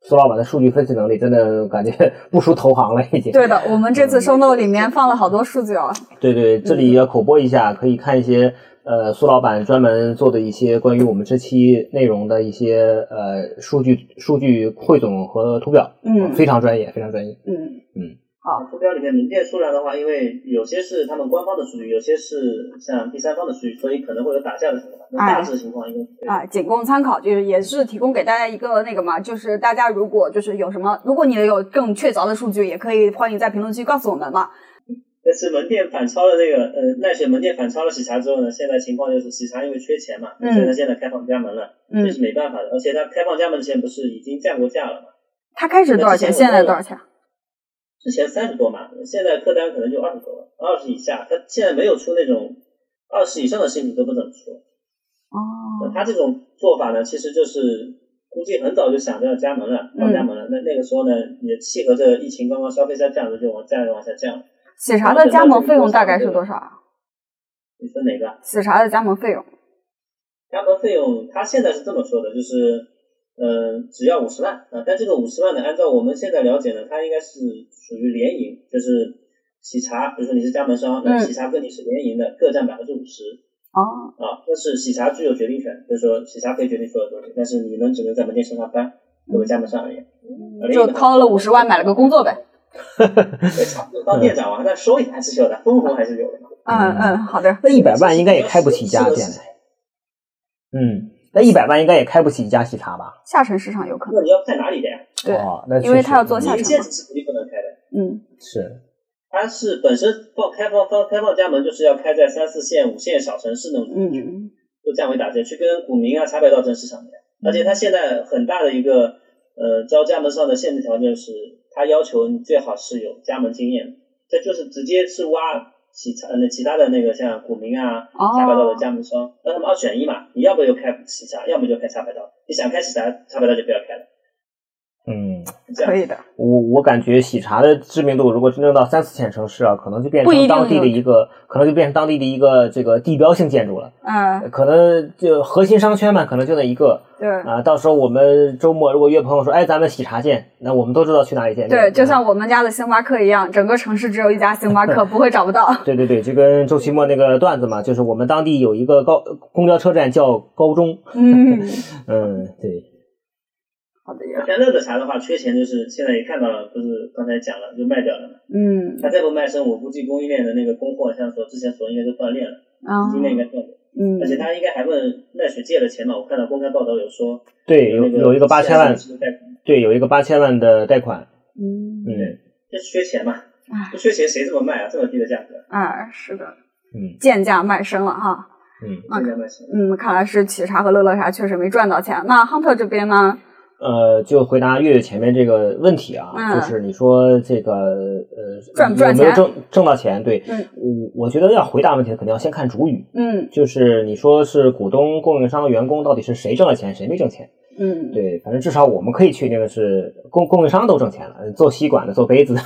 苏老板的数据分析能力真的感觉不输投行了，已经。对的，我们这次收 note 里面放了好多数据哦。对对，这里要口播一下，可以看一些呃苏老板专门做的一些关于我们这期内容的一些呃数据数据汇总和图表，嗯非常专业，非常专业。嗯嗯，好，图表里面门店数量的话，因为有些是他们官方的数据，有些是像第三方的数据，所以可能会有打架的情况。那哎大致情况应该啊，仅供参考，就是也是提供给大家一个那个嘛，就是大家如果就是有什么，如果你有更确凿的数据，也可以欢迎在评论区告诉我们嘛。但是门店反超了那个呃奈雪门店反超了喜茶之后呢，现在情况就是喜茶因为缺钱嘛，嗯所以它现在开放加盟了，嗯这是没办法的。而且它开放加盟之前不是已经降过价了嘛？它开始多少钱？现在多少钱？之前三十多嘛，现在客单可能就二十多了，二十以下。他现在没有出那种二十以上的新品都不怎么出。哦，他这种做法呢，其实就是估计很早就想着要加盟了，要加盟了。那那个时候呢，也契合着疫情刚刚消费在降，就往价格往下降。喜茶的加盟费用大概是多少啊？你说哪个？喜茶的加盟费用？加盟费用，他现在是这么说的，就是，呃，只要五十万啊、但这个五十万呢，按照我们现在了解呢，它应该是属于联营，就是喜茶，比如说你是加盟商，那嗯喜茶跟你是联营的，各占百分之五十哦，啊，但是喜茶具有决定权，就是说喜茶可以决定所有东西，但是你们只能在门店上下班，作为加盟商而言，而就掏了五十万买了个工作呗。对，差不多当店长嘛，但收益还是有的，分红还是有的嘛。嗯嗯，好的。那一百万应该也开不起一家店嗯，那一百万应该也开不起一家喜茶吧？下沉市场有可能，那你要在哪里的呀？对哦，那因为他要做下沉你限制是肯定不能开的。嗯是，它是本身放开放放开放加盟，就是要开在三四线、五线小城市那种地区，嗯就降维打击，去跟股民啊、茶百道争市场的。而且它现在很大的一个呃招加盟商的限制条件是，它要求你最好是有加盟经验，这就是直接是挖其他那其他的那个像股民啊、哦茶百道的加盟商，让他们二选一嘛，你要不就开喜茶，要么就开茶百道。你想开喜茶，茶百道就不要开了，嗯，(laughs) 可以的。我我感觉喜茶的知名度，如果真正到三四线城市啊，可能就变成当地的一个，可能就变成当地的一个这个地标性建筑了。嗯，可能就核心商圈嘛，可能就那一个对啊。到时候我们周末如果约朋友说，哎，咱们喜茶见，那我们都知道去哪里见。对，就像我们家的星巴克一样，整个城市只有一家星巴克，(laughs) 不会找不到。对对对，就跟周奇墨那个段子嘛，就是我们当地有一个高公交车站叫高中。嗯，(laughs) 嗯，对，好的呀。像乐的茶的话，缺钱就是现在也看到了，不是刚才讲了就卖掉了嘛。嗯他再不卖身，我估计供应链的那个供货，像说之前所应该就断裂了，啊今天应该断裂。嗯而且他应该还问奈雪借了钱嘛？我看到公开报道有说，对，有有一个八千万，贷款对，有一个八千万的贷款。嗯嗯这缺钱嘛唉？不缺钱谁这么卖啊？这么低的价格，啊，是的，嗯贱价卖身了哈。嗯。啊这样卖身。嗯，看来是喜茶和乐乐茶确实没赚到钱。那亨特这边呢？呃，就回答月月前面这个问题啊，嗯就是你说这个呃赚不赚钱有没有挣挣到钱？对，嗯我我觉得要回答问题，肯定要先看主语，嗯就是你说是股东、供应商、员工，到底是谁挣了钱，谁没挣钱？嗯，对，反正至少我们可以确定的是，供供应商都挣钱了，做吸管的、做杯子的。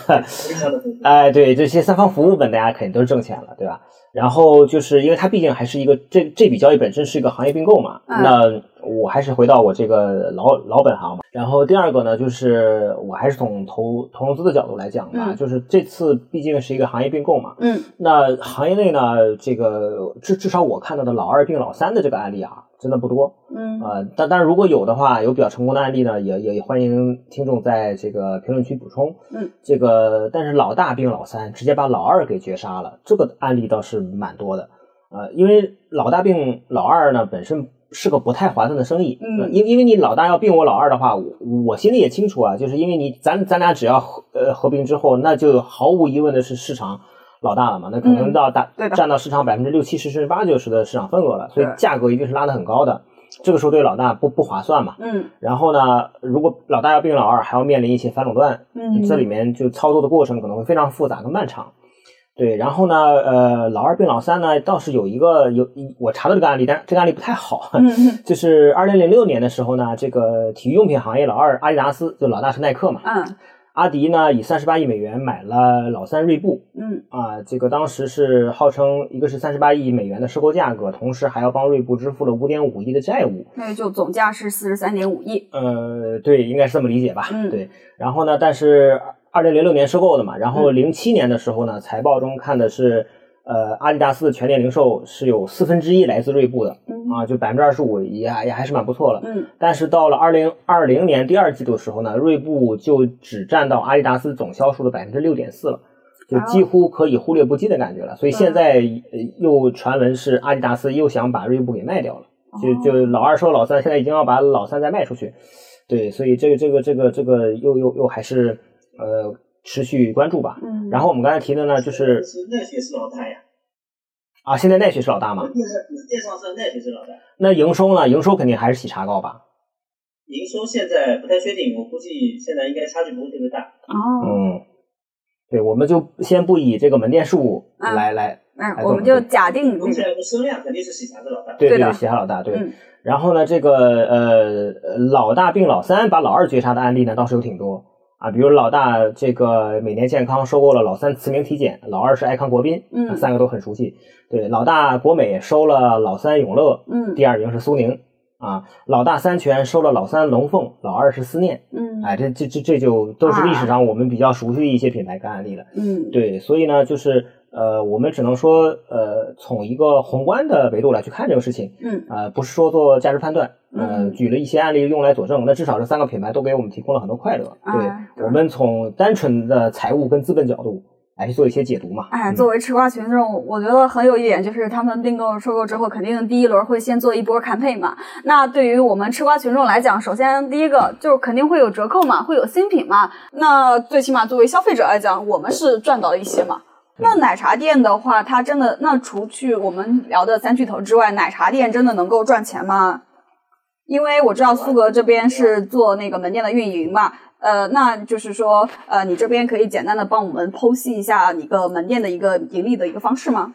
(laughs) 哎，对，这些三方服务本大家肯定都是挣钱了，对吧？然后就是因为它毕竟还是一个这这笔交易本身是一个行业并购嘛，嗯那我还是回到我这个老老本行嘛。然后第二个呢，就是我还是从投投融资的角度来讲吧，嗯就是这次毕竟是一个行业并购嘛，嗯那行业内呢，这个至至少我看到的老二并老三的这个案例啊，真的不多。嗯呃，但但是如果有的话，有比较成功的案例呢，也也欢迎听众在这个评论区补充。嗯，这个但是老大并老三，直接把老二给绝杀了，这个案例倒是蛮多的。呃，因为老大并老二呢，本身是个不太划算的生意。嗯呃因因为你老大要并我老二的话，我我心里也清楚啊，就是因为你咱咱俩只要合呃合并之后，那就毫无疑问的是市场。老大了嘛，那可能嗯到大、占到市场百分之六七十甚至八九十的市场份额了，所以价格一定是拉得很高的。这个时候对老大不不划算嘛。嗯然后呢，如果老大要并老二，还要面临一些反垄断，嗯，这里面就操作的过程可能会非常复杂跟漫长。对，然后呢，呃，老二并老三呢，倒是有一个有我查到这个案例，但是这个案例不太好。嗯嗯 (laughs) 就是二零零六年的时候呢，这个体育用品行业老二阿迪达斯，就老大是耐克嘛，嗯阿迪呢以三十八亿美元买了老三锐步，嗯啊，这个当时是号称一个是三十八亿美元的收购价格，同时还要帮锐步支付了五点五亿的债务。那就总价是四十三点五亿。呃，对，应该是这么理解吧？嗯对。然后呢，但是二零零六年收购的嘛，然后零七年的时候呢，财报中看的是呃，阿迪达斯的全年零售是有四分之一来自锐步的嗯啊，就百分之二十五也也还是蛮不错了。嗯但是到了二零二零年第二季度的时候呢，锐步就只占到阿迪达斯总销售的百分之六点四了，就几乎可以忽略不计的感觉了。所以现在呃又传闻是阿迪达斯又想把锐步给卖掉了，就就老二收老三，现在已经要把老三再卖出去。对，所以这个这个这个这个又又又还是呃持续关注吧。嗯，然后我们刚才提的呢，就是是奈雪是老大呀，啊，现在奈雪是老大嘛，电商是奈雪是老大，那营收呢？营收肯定还是喜茶高吧？营收现在不太确定，我估计现在应该差距不会特别大。哦，嗯，对，我们就先不以这个门店数啊来来，嗯，哎我们就假定那个，总体来说，声量肯定是喜茶是老大。对对的喜茶老大对。嗯然后呢，这个呃呃老大并老三把老二绝杀的案例呢，倒是有挺多啊，比如老大这个每年健康收购了老三慈铭体检，老二是爱康国宾，嗯三个都很熟悉。对，老大国美收了老三永乐，嗯第二名是苏宁啊，老大三全收了老三龙凤，老二是思念。嗯哎，这这这这就都是历史上我们比较熟悉的一些品牌跟案例了。嗯对，所以呢，就是呃，我们只能说呃，从一个宏观的维度来去看这个事情，嗯呃，不是说做价值判断，呃，嗯举了一些案例用来佐证，那至少这三个品牌都给我们提供了很多快乐。对，我们从单纯的财务跟资本角度来去做一些解读嘛。哎，嗯作为吃瓜群众，我觉得很有一点就是，他们并购收购之后，肯定第一轮会先做一波 campaign 嘛。那对于我们吃瓜群众来讲，首先第一个就是肯定会有折扣嘛，会有新品嘛。那最起码作为消费者来讲，我们是赚到了一些嘛。那奶茶店的话，它真的那除去我们聊的三巨头之外，奶茶店真的能够赚钱吗？因为我知道苏格这边是做那个门店的运营嘛，呃，那就是说，呃，你这边可以简单的帮我们剖析一下你个门店的一个盈利的一个方式吗？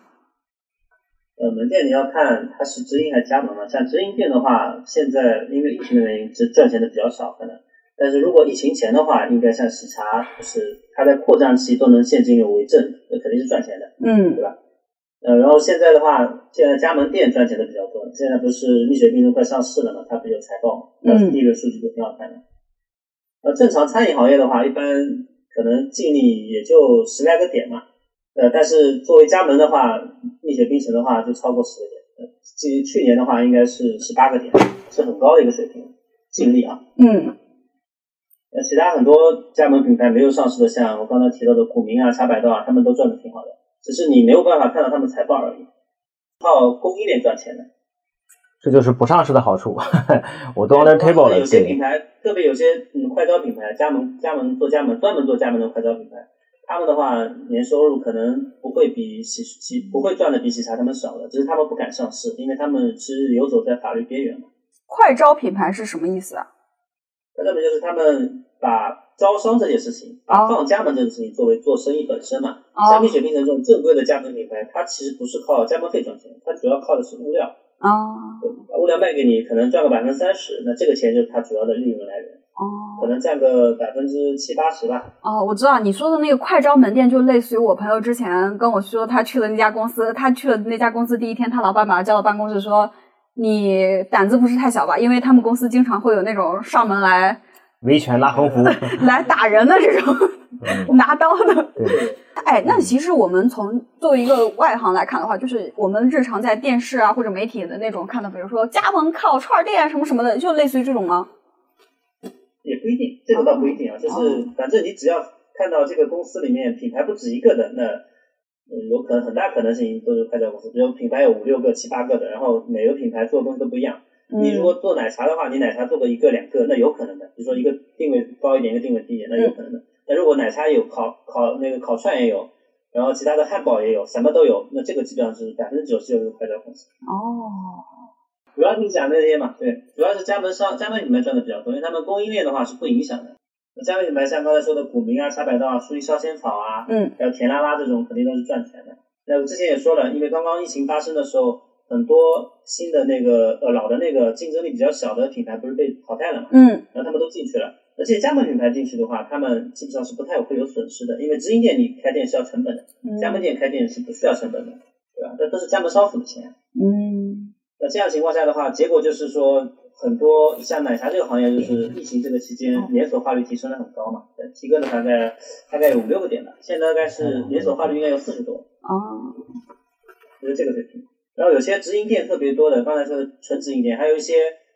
呃，门店你要看它是直营还是加盟嘛。像直营店的话，现在因为疫情的原因，是赚钱的比较少，可能。但是如果疫情前的话，应该像喜茶，就是它在扩张期都能现金流为正，那肯定是赚钱的。嗯对吧呃，然后现在的话，现在加盟店赚钱的比较多。现在不是蜜雪冰城快上市了嘛，它不是有财报嘛，但是利润数据都挺好看的。呃，正常餐饮行业的话，一般可能净利也就十来个点嘛。呃，但是作为加盟的话，蜜雪冰城的话就超过十个点。呃，去去年的话应该是十八个点，是很高的一个水平净利啊。嗯呃，其他很多加盟品牌没有上市的，像我刚才提到的古茗啊、茶百道啊，他们都赚的挺好的，只是你没有办法看到他们财报而已。靠供应链赚钱的，这就是不上市的好处，(laughs) 我都 under table 了。有些品牌，特别有些嗯快招品牌，加盟加盟做加盟，专门做加盟的快招品牌，他们的话年收入可能不会比喜喜不会赚的比喜茶他们少的，只是他们不敢上市，因为他们是游走在法律边缘嘛。快招品牌是什么意思啊？那根本就是他们把招商这件事情，把放加盟这件事情作为做生意本身嘛。哦像蜜雪冰城这种正规的加盟品牌，它其实不是靠加盟费赚钱，它主要靠的是物料。哦把物料卖给你，可能赚个百分之三十，那这个钱就是它主要的利润来源，哦可能占个百分之七八十吧。哦，我知道你说的那个快招门店，就类似于我朋友之前跟我说，他去了那家公司，他去了那家公司第一天，他老板把他叫到办公室说：“你胆子不是太小吧？因为他们公司经常会有那种上门来维权拉横幅，(laughs) 来打人的这种嗯 (laughs) 拿刀的。”对，哎，那其实我们从作为一个外行来看的话，就是我们日常在电视啊或者媒体的那种看到，比如说加盟烤串店什么什么的，就类似于这种吗？也不一定，这个倒不一定啊，就是反正你只要看到这个公司里面品牌不止一个的，那嗯有可能很大可能性都是快餐公司，比如品牌有五六个、七八个的，然后每个品牌做的东西都不一样。你如果做奶茶的话，你奶茶做个一个两个，那有可能的。比如说一个定位高一点，一个定位低一点，那有可能的。那如果奶茶有烤烤那个烤串也有，然后其他的汉堡也有，什么都有，那这个基本上是百分之九十就是快餐公司。哦，主要是讲那些嘛，对，主要是加盟商、加盟品牌赚的比较多，因为他们供应链的话是不影响的。加盟品牌像刚才说的古茗啊、茶百道啊、苏力烧仙草啊，嗯，还有甜啦啦这种，肯定都是赚钱的。那我之前也说了，因为刚刚疫情发生的时候，很多新的那个呃老的那个竞争力比较小的品牌不是被淘汰了嘛，嗯然后他们都进去了。而且加盟品牌进去的话，他们基本上是不太会有损失的，因为直营店你开店是要成本的，嗯加盟店开店是不需要成本的，对吧？这都是加盟商付的钱。嗯那这样情况下的话，结果就是说，很多像奶茶这个行业，就是疫情这个期间连锁化率提升的很高嘛，对提高了大概大概有五六个点吧，现在大概是连锁化率应该有四十多。哦，就是这个水平。然后有些直营店特别多的，刚才说的纯直营店，还有一些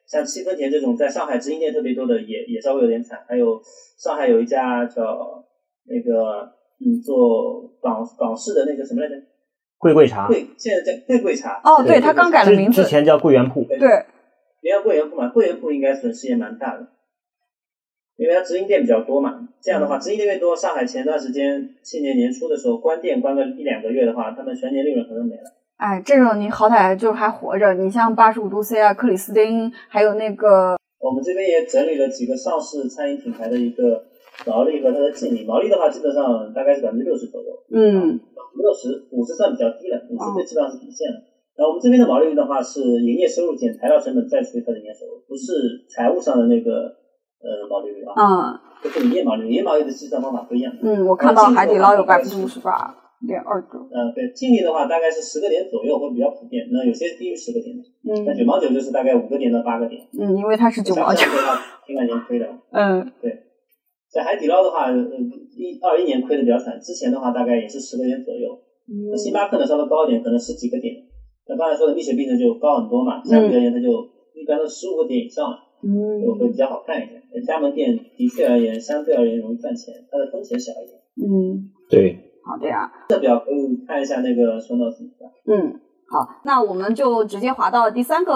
像七分甜这种在上海直营店特别多的，也也稍微有点惨。还有上海有一家叫那个嗯做港港式的那个什么来着？桂桂茶，桂现在叫桂桂茶。哦，对他刚改了名字之，前叫桂圆铺，对，别叫桂圆铺嘛，桂圆铺应该损失也蛮大的，因为它直营店比较多嘛。这样的话，直营店越多，上海前段时间去年年初的时候关店关个一两个月的话，他们全年利润可能没了。哎，这种你好歹就还活着。你像八十五度 C 啊、克里斯汀，还有那个，我们这边也整理了几个上市餐饮品牌的一个毛利和它的净利。毛利的话，基本上大概是百分之六十左右，嗯五六十五十算比较低了，五十这基本上是底线了。然后我们这边的毛利率的话是营业收入减材料成本再除以它的营业收入，不是财务上的那个呃毛利率啊，嗯这是营业毛利率，营业毛利率的计算方法不一样。嗯，我看到海底捞有百分之五十八点二九，呃，对，净利的话大概是十个点左右会比较普遍，那有些低于十个点的，那九嗯毛九就是大概五个点到八个点，嗯，因为它是九毛九像，这样的话挺感觉亏的。(laughs) 嗯对在海底捞的话，呃，一二一年亏的比较惨，之前的话大概也是十个点左右。那星巴克呢稍微高一点，可能十几个点。那刚才说的蜜雪冰城就高很多嘛，相对而言它就一般都十五个点以上了，就会嗯比较好看一点。加盟店的确而言，相对而言容易赚钱，它的风险小一点。嗯，对，好的呀，这表可以看一下那个 show notes 一下。嗯，好，那我们就直接滑到第三个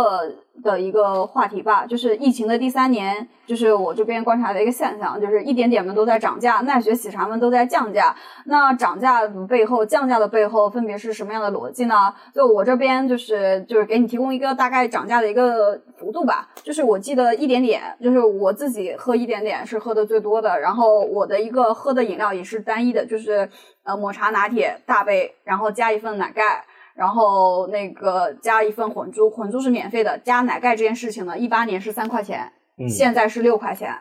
的一个话题吧，就是疫情的第三年，就是我这边观察的一个现象，就是一点点们都在涨价，奈雪喜茶们都在降价。那涨价的背后，降价的背后分别是什么样的逻辑呢？就我这边就是就是给你提供一个大概涨价的一个幅度吧，就是我记得一点点，就是我自己喝一点点是喝的最多的，然后我的一个喝的饮料也是单一的，就是呃抹茶拿铁大杯，然后加一份奶盖。然后那个加一份混珠，混珠是免费的，加奶盖这件事情呢，一八年是三块钱，嗯，现在是六块钱，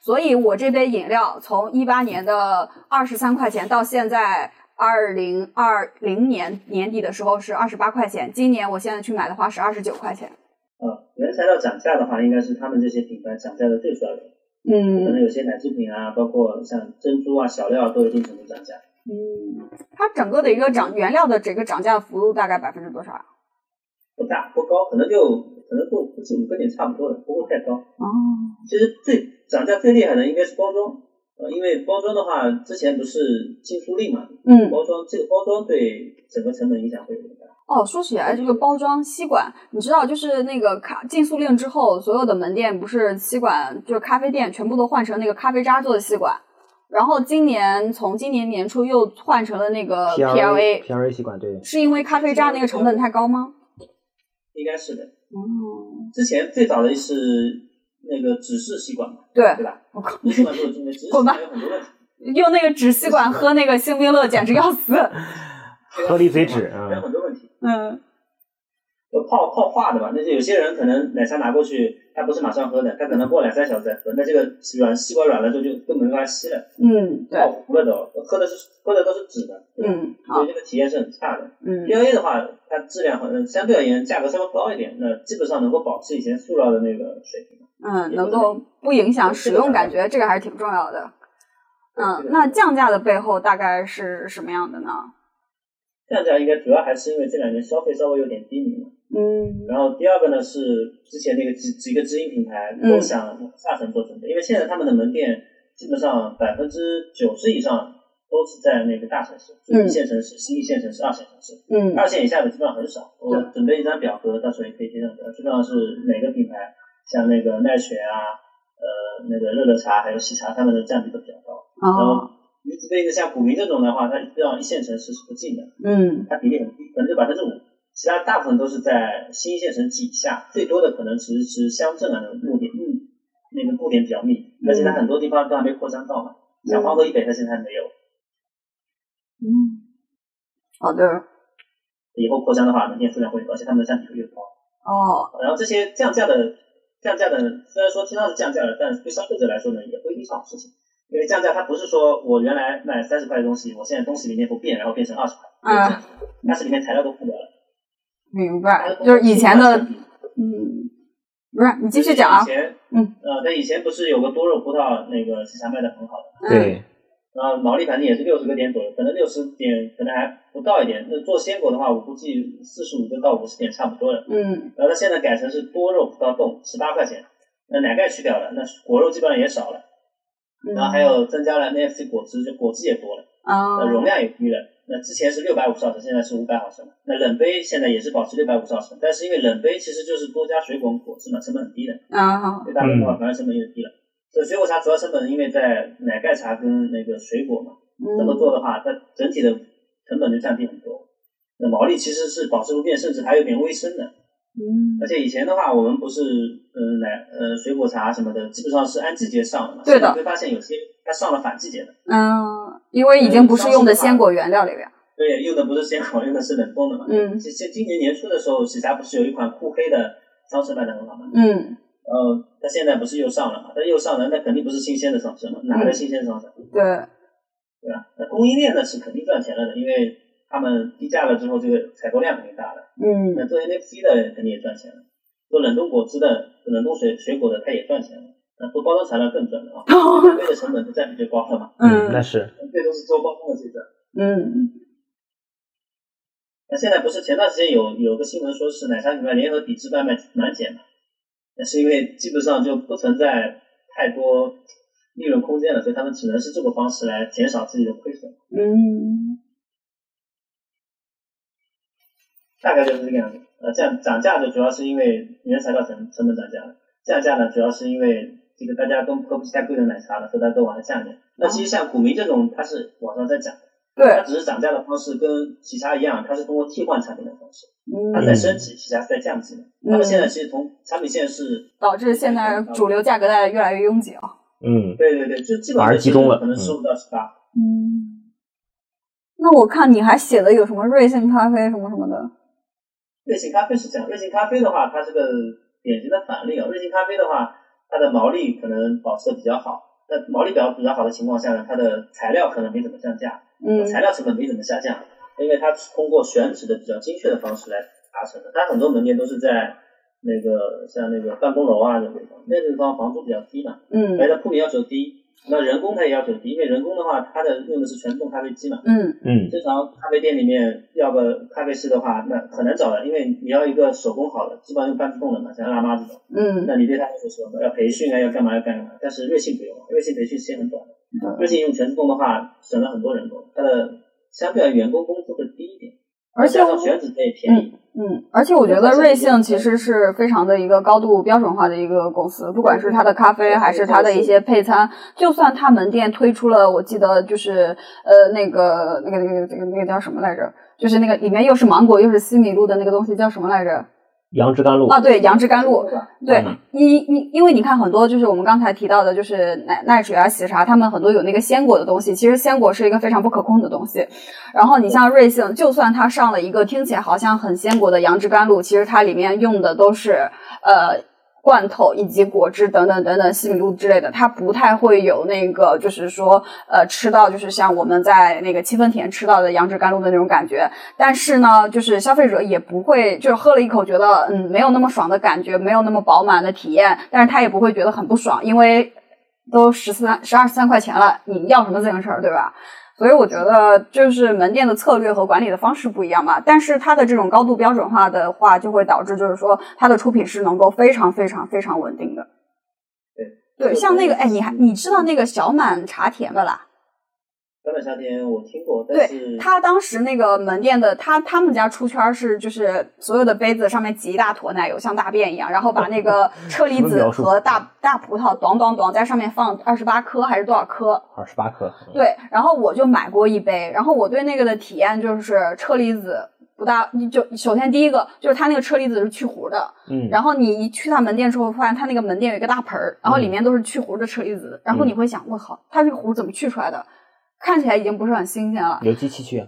所以我这杯饮料从一八年的二十三块钱到现在二零二零年年底的时候是二十八块钱，今年我现在去买的话是二十九块钱。啊，原材料涨价的话，应该是他们这些品牌涨价的最主要原因。可能嗯有些奶制品啊，包括像珍珠啊、小料都有一定程度涨价。嗯，它整个的一个涨原料的这个涨价幅度大概百分之多少啊？不大不高，可能就可能就不止五个点差不多了，不会太高。哦，其实最涨价最厉害的应该是包装，呃，因为包装的话，之前不是禁塑令嘛，嗯，包装这个包装对整个成本影响会有点大。哦，说起来这个包装吸管，你知道，就是那个卡禁塑令之后，所有的门店不是吸管，就是咖啡店全部都换成那个咖啡渣做的吸管。然后今年从今年年初又换成了那个 PLA，PLA 吸管，对，是因为咖啡渣那个成本太高吗？应该是的，嗯，之前最早的是那个纸式吸管嘛，对对，吧？我靠，(laughs) 吸管做的中间，指示吸滚吧管有很多问题。用那个纸吸管喝那个星冰乐简直要死。(laughs) 喝了一嘴脂还有啊，很多问题。嗯有泡泡化的嘛？那就有些人可能奶茶拿过去，他不是马上喝的，他可能过两三小时再喝，那这个软吸管软了之后就根本没法吸了，嗯，对，泡糊了都，喝的是喝的都是纸的，嗯，所以，这个体验是很差的。嗯 PLA 的话，它质量好像相对而言价格稍微高一点，那基本上能够保持以前塑料的那个水平。嗯，能够不影响使用感觉，这个还是挺重要的。嗯，那降价的背后大概是什么样的呢？降价应该主要还是因为这两年消费稍微有点低迷嘛。嗯然后第二个呢是之前那个几几个直营品牌嗯都想下沉做准备，因为现在他们的门店基本上百分之九十以上都是在那个大城市，就一线城市、新一线城市、二线城市，嗯二线以下的基本上很少。我准备一张表格，到时候也可以贴上去，基本上是每个品牌，像那个奈雪啊，呃，那个热热茶还有喜茶，他们的占比都比较高。然哦后女子杯的像古茗这种的话，它让一线城市是不进的，嗯。它比例很低，可能就百分之五，其他大部分都是在新一线城市以下，最多的可能其实是乡镇啊那种路点，嗯，那个布点比较密，而且它很多地方都还没扩张到嘛，像黄河以北它现在还没有，嗯，好的。以后扩张的话门店数量会多，而且他们的占比会越高。哦。然后这些降价的降价的，虽然说听到是降价了，但对消费者来说呢，也不一定是好事情。因为降价它不是说我原来卖三十块的东西，我现在东西里面不变，然后变成二十块，啊，但是里面材料都不掉了。明白，就是以前的嗯，不是你继续讲啊以，前，嗯，呃，它以前不是有个多肉葡萄那个喜茶卖的很好的，嗯对，然后毛利反正也是六十个点左右，可能六十点可能还不到一点。那做鲜果的话，我估计四十五个到五十点差不多了。嗯然后它现在改成是多肉葡萄冻，十八块钱，那奶盖去掉了，那果肉基本上也少了。嗯，然后还有增加了 NFC 果汁，就果汁也多了，啊那容量也低了。那之前是六百五十毫升，现在是五百毫升。那冷杯现在也是保持六百五十毫升，但是因为冷杯其实就是多加水果果汁嘛，成本很低的。啊对大杯的话，反而成本也低了。所以水果茶主要成本因为在奶盖茶跟那个水果嘛，这么嗯做的话，它整体的成本就降低很多。那毛利其实是保持不变，甚至还有点微升的。嗯而且以前的话，我们不是嗯奶呃水果茶什么的，基本上是按季节上的嘛。对的会发现有些它上了反季节的，嗯，因为已经不是用的鲜果原料了呀。对，用的不是鲜果，用的是冷冻的嘛。嗯其实今年年初的时候，喜茶不是有一款酷黑的桑葚卖的很好嘛？嗯然后它现在不是又上了嘛？它又上了，那肯定不是新鲜的桑葚嘛？哪来新鲜桑葚？对，对吧？那供应链呢是肯定赚钱了的，因为他们低价了之后，这个采购量肯定大了。嗯。那做 NFC 的肯定也赚钱了，做冷冻果汁的、冷冻水水果的，它也赚钱了。那做包装材料更赚了啊，(laughs) 咖啡的成本就占比就高了嘛，嗯。那是。这都是做包装的最赚。嗯。那现在不是前段时间有有个新闻说是奶茶品牌联合抵制外卖满减嘛？那是因为基本上就不存在太多利润空间了，所以他们只能是这个方式来减少自己的亏损，嗯大概就是这个样子。呃，降涨价的主要是因为原材料成成本涨价了，降价呢主要是因为这个大家都喝不起太贵的奶茶了，所以大家都往下降点。那其实像古茗这种，它是往上在涨，它对，只是涨价的方式跟喜茶一样，它是通过替换产品的方式。它嗯在升级，喜茶是在降级的。他们现在其实从产品线是，导致现在主流价格带越来越拥挤啊。嗯，对对对，就基本上而集中了可能十五到十八。嗯，那我看你还写的有什么瑞幸咖啡什么什么的。瑞幸咖啡是这样，瑞幸咖啡的话，它是个典型的反例啊。瑞幸咖啡的话，它的毛利可能保持的比较好，那毛利比较比较好的情况下呢，它的材料可能没怎么降价，嗯材料成本没怎么下降，因为它是通过选址的比较精确的方式来达成的。它很多门店都是在那个像那个办公楼啊那个地方，那个地方房租比较低嘛，嗯而且它铺面要求低，那人工它也要求低，因为人工的话，它的用的是全自动咖啡机嘛。嗯嗯正常咖啡店里面要个咖啡师的话，那很难找的，因为你要一个手工好的，基本上用半自动的嘛，像辣妈这种，嗯那你对他要求什么？要培训啊，要干嘛要干嘛？但是瑞幸不用，瑞幸培训时间很短的。瑞幸用全自动的话，省了很多人工，它的相对而言员工工资会低一点，而且我加上选址它也便宜。嗯，而且我觉得瑞幸其实是非常的一个高度标准化的一个公司，不管是它的咖啡还是它的一些配餐，就算它门店推出了，我记得就是呃那个那个那个那个那个叫什么来着？就是那个里面又是芒果又是西米露的那个东西叫什么来着？杨枝甘露啊，对，杨枝甘露。对嗯，因因因为你看很多就是我们刚才提到的，就是奶奈水啊、喜茶，他们很多有那个鲜果的东西，其实鲜果是一个非常不可控的东西。然后你像瑞幸，就算它上了一个听起来好像很鲜果的杨枝甘露，其实它里面用的都是呃。罐头以及果汁等等等等西米露之类的，它不太会有那个，就是说，呃，吃到就是像我们在那个七分甜吃到的杨枝甘露的那种感觉。但是呢，就是消费者也不会，就是喝了一口觉得嗯没有那么爽的感觉，没有那么饱满的体验，但是他也不会觉得很不爽，因为都十三十二三块钱了，你要什么自行车对吧？所以我觉得就是门店的策略和管理的方式不一样嘛，但是它的这种高度标准化的话，就会导致就是说它的出品是能够非常非常非常稳定的。对对，像那个哎，你还你知道那个小满茶田的啦？小满夏天我听过，但对是他当时那个门店的，他他们家出圈是就是所有的杯子上面挤一大坨奶油，像大便一样，然后把那个 (laughs) 车厘子和大大葡萄咚咚咚在上面放二十八颗还是多少颗？二十八颗，对，然后我就买过一杯，然后我对那个的体验就是车厘子不大，就首先第一个就是它那个车厘子是去核的，嗯，然后你一去他门店之后，发现他那个门店有一个大盆儿，然后里嗯面都是去核的车厘子，然后你会想，我靠，它这个核怎么去出来的？看起来已经不是很新鲜了，有机器去，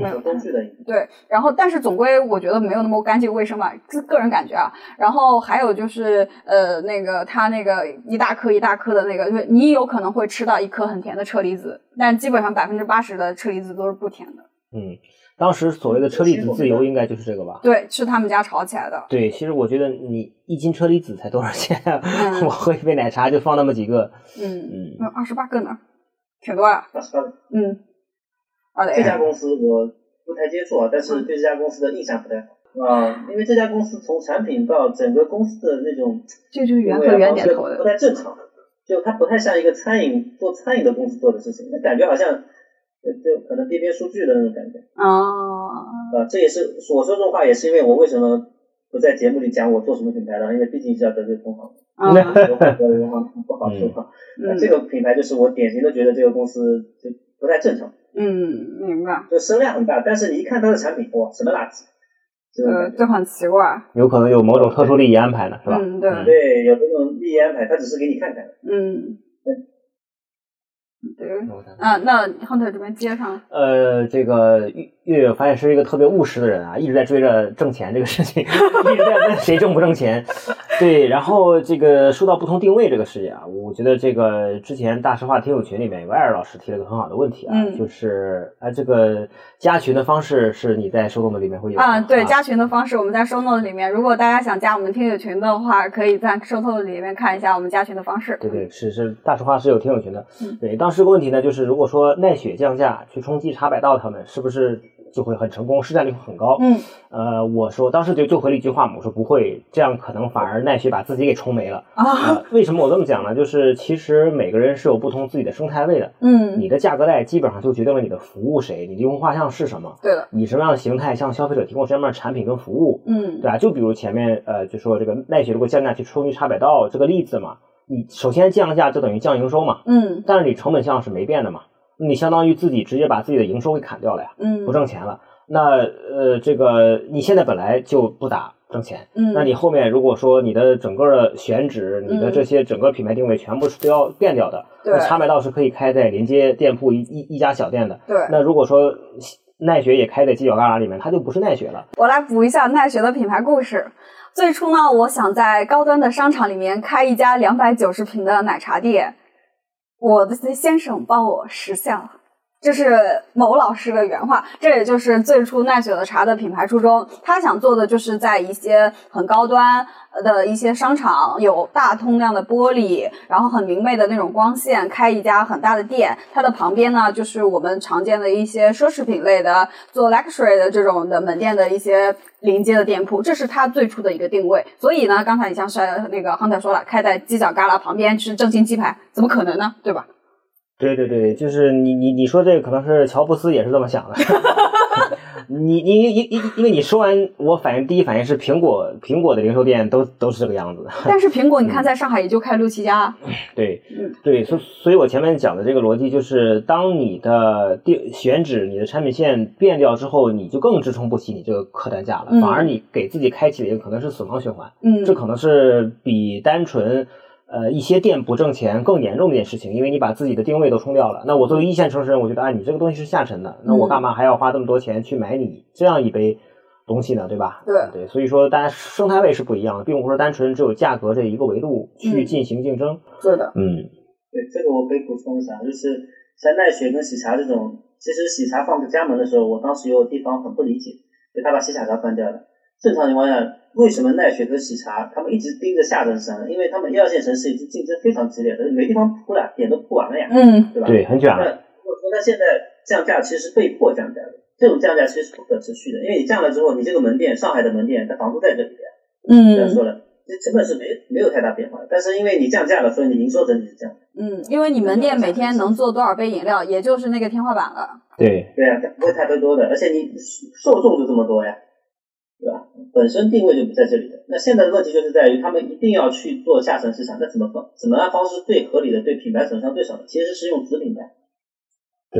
没有工具的，对，然后但是总归我觉得没有那么干净卫生吧，个个人感觉啊。然后还有就是呃，那个它那个一大颗一大颗的那个，就是你有可能会吃到一颗很甜的车厘子，但基本上百分之八十的车厘子都是不甜的。嗯，当时所谓的车厘子自由应该就是这个吧？对，是他们家炒起来的。对，其实我觉得你一斤车厘子才多少钱啊？嗯 (laughs) 我喝一杯奶茶就放那么几个，嗯，嗯，二十八个呢。挺多啊。八十八。嗯，好嘞这。家公司我不太接触啊，但是对这家公司的印象不太好啊、因为这家公司从产品到整个公司的那种这就是圆定位啊和圆点头的不。太正常，就它不太像一个餐饮做餐饮的公司做的事情，那感觉好像就就可能编编数据的那种感觉哦，啊。这也是我说这种话，也是因为我为什么不在节目里讲我做什么品牌的，因为毕竟是要得罪同行，啊，有很多人不好说话。那嗯这个品牌就是我典型的觉得这个公司就不太正常。嗯，明白。就声量很大，但是你一看它的产品，哇，什么垃圾，呃。就很奇怪。有可能有某种特殊利益安排呢，是吧？嗯，对，对，有这种利益安排，他只是给你看看。嗯，对。啊，那 Hunter 这边接上。呃，这个月月月发现是一个特别务实的人啊，一直在追着挣钱这个事情，(laughs) 一直在问谁挣不挣钱。对，然后这个说到不同定位这个事情啊，我觉得这个之前大实话听友群里面有个艾尔老师提了个很好的问题啊，嗯就是啊这个加群的方式是你在收动的里面会有啊，吗对，加群的方式我们在收 note 里面，如果大家想加我们听友群的话，可以在收 note 里面看一下我们加群的方式。对对，是是，大实话是有听友群的。嗯对，当时有个问题呢，就是如果说奈雪降价去冲击茶百道他们，是不是就会很成功，市占率会很高？嗯呃，我说当时就就回了一句话嘛，我说不会，这样可能反而奈雪把自己给冲没了。啊，呃，为什么我这么讲呢？就是其实每个人是有不同自己的生态位的，嗯，你的价格带基本上就决定了你的服务谁，你的用户画像是什么，对的，以什么样的形态向消费者提供什么样的产品跟服务。嗯对吧？就比如前面呃，就说这个奈雪如果降价去冲击茶百道这个例子嘛，你首先降价就等于降营收嘛，嗯但是你成本项是没变的嘛，你相当于自己直接把自己的营收给砍掉了呀，嗯，不挣钱了。那呃，这个你现在本来就不咋挣钱，嗯，那你后面如果说你的整个的选址、你的这些整个品牌定位全部是都要变掉的，对那茶百道是可以开在连接店铺一一一家小店的。对，那如果说奈雪也开在犄角旮旯里面，它就不是奈雪了。我来补一下奈雪的品牌故事。最初呢，我想在高端的商场里面开一家两百九十平的奶茶店，我的先生帮我实现了。这是某老师的原话，这也就是最初奈雪的茶的品牌初衷。他想做的就是在一些很高端的一些商场，有大通量的玻璃，然后很明媚的那种光线，开一家很大的店。它的旁边呢，就是我们常见的一些奢侈品类的、做 luxury 的这种的门店的一些临街的店铺，这是它最初的一个定位。所以呢，刚才你像是那个 Hunter 说了，开在犄角旮旯旁边是正新鸡排，怎么可能呢？对吧？对对对，就是你你你说这个可能是乔布斯也是这么想的。(laughs) 你你因因因因为你说完，我反应第一反应是苹果苹果的零售店都都是这个样子。(laughs) 但是苹果，你看在上海也就开六七家。(laughs) 对嗯，对，所所以，我前面讲的这个逻辑就是，当你的定选址、你的产品线变掉之后，你就更支撑不起你这个客单价了，嗯反而你给自己开启了一个可能是死亡循环，嗯，这可能是比单纯。呃，一些店不挣钱更严重的一件事情，因为你把自己的定位都冲掉了。那我作为一线城市人，我觉得啊，你这个东西是下沉的，那我干嘛还要花这么多钱去买你这样一杯东西呢？对吧？对对，所以说大家生态位是不一样的，并不是单纯只有价格这一个维度去嗯进行竞争。是的，嗯对，这个我可以补充一下，就是像奈雪跟喜茶这种，其实喜茶放在加盟的时候，我当时有地方很不理解，就他把喜茶茶关掉了。正常情况下，为什么奈雪和喜茶他们一直盯着下沉市场呢？因为他们一二线城市已经竞争非常激烈了，没地方铺了，点都铺完了呀，嗯对吧？对，很卷那了。如果说他现在降价，其实是被迫降价的，这种降价其实是不可持续的，因为你降了之后，你这个门店，上海的门店，它房租在这里的呀。这样嗯说了，这成本是没没有太大变化的，但是因为你降价了，所以你营收整体是降的。嗯，因为你门店每天能做多少杯饮料，也就是那个天花板了。对，对啊，不会太多多的，而且你受众就这么多呀，对吧？本身定位就不在这里的。那现在的问题就是在于，他们一定要去做下沉市场，那怎么方怎么样方式最合理的、对品牌损伤最少的？其实是用子品牌，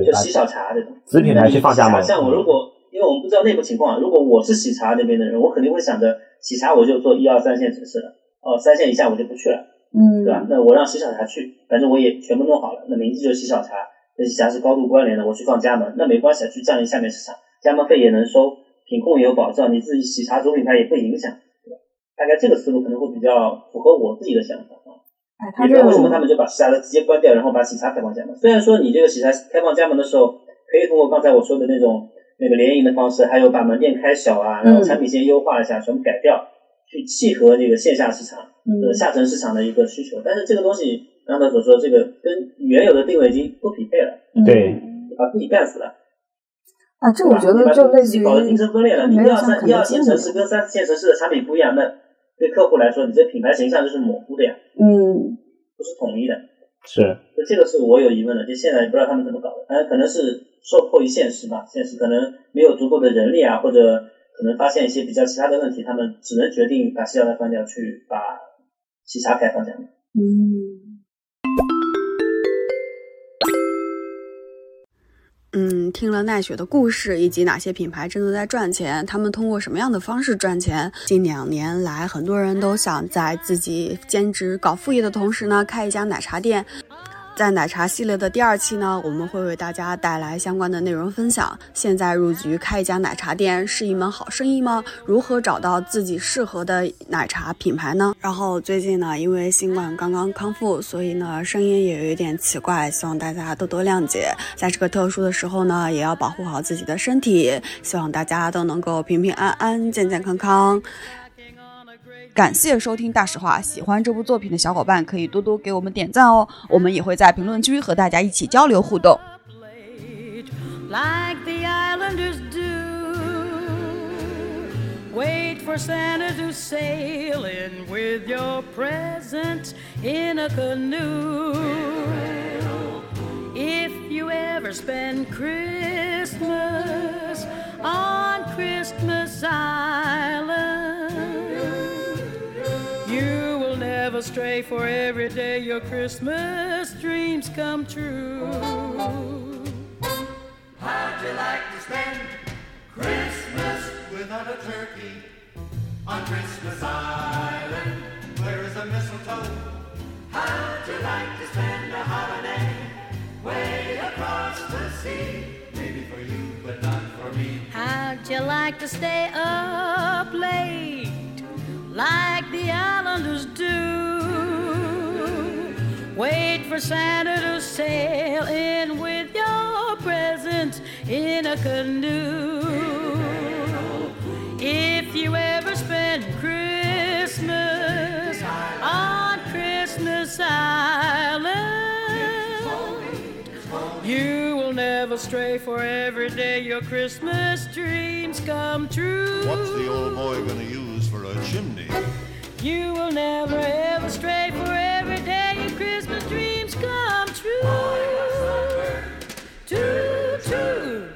就喜小茶这种子品牌去放加盟。像我如果因为我们不知道内部情况，如果我是喜茶那边的人，我肯定会想着喜茶我就做一二三线城市了，哦，三线以下我就不去了，嗯对吧？那我让喜小茶去，反正我也全部弄好了，那名字就是喜小茶，跟喜茶是高度关联的，我去放加盟，那没关系，去占领下面市场，加盟费也能收，品控也有保障，你自己喜茶主品牌也不影响，对吧？大概这个思路可能会比较符合我自己的想法啊。哎，他道为什么他们就把喜茶的直接关掉，然后把喜茶开放加盟？虽然说你这个喜茶开放加盟的时候，可以通过刚才我说的那种那个联营的方式，还有把门店开小啊，然后产品线优化一下，全部改掉，去契合这个线下市场、呃嗯下沉市场的一个需求。但是这个东西刚才所说，这个跟原有的定位已经不匹配了，对把自己干死了。啊，这我觉得就类似于你搞得竞争分裂了。你一二三一二线城市跟三四线城市的产品不一样，那对客户来说，你这品牌形象就是模糊的呀，嗯不是统一的。是，那这个是我有疑问的，就现在不知道他们怎么搞的，当然可能是受迫于现实吧，现实可能没有足够的人力啊，或者可能发现一些比较其他的问题，他们只能决定把西药代放掉，去把喜茶开放下面。嗯。嗯，听了奈雪的故事，以及哪些品牌真的在赚钱，他们通过什么样的方式赚钱？近两年来，很多人都想在自己兼职搞副业的同时呢，开一家奶茶店。在奶茶系列的第二期呢，我们会为大家带来相关的内容分享。现在入局开一家奶茶店是一门好生意吗？如何找到自己适合的奶茶品牌呢？然后最近呢，因为新冠刚刚康复，所以呢声音也有一点奇怪，希望大家多多谅解。在这个特殊的时候呢，也要保护好自己的身体，希望大家都能够平平安安、健健康康。感谢收听大实话，喜欢这部作品的小伙伴可以多多给我们点赞哦，我们也会在评论区和大家一起交流互动。late, like the islanders do. Wait for Santa to sail in with your present in a canoe. If you ever spend Christmas on Christmas Island, will never stray, for every day your Christmas dreams come true. How'd you like to spend Christmas without a turkey on Christmas Island? Where is the mistletoe? How'd you like to spend a holiday way across the sea? Maybe for you, but not for me. How'd you like to stay up late like the islanders do? Wait for Santa to sail in with your presents in a canoe. If you ever spend Christmas on Christmas Island, you will never stray, for every day your Christmas dreams come true. What's the old boy gonna use for a chimney? You will never ever stray, for every day your Christmas dreams come true. True, true.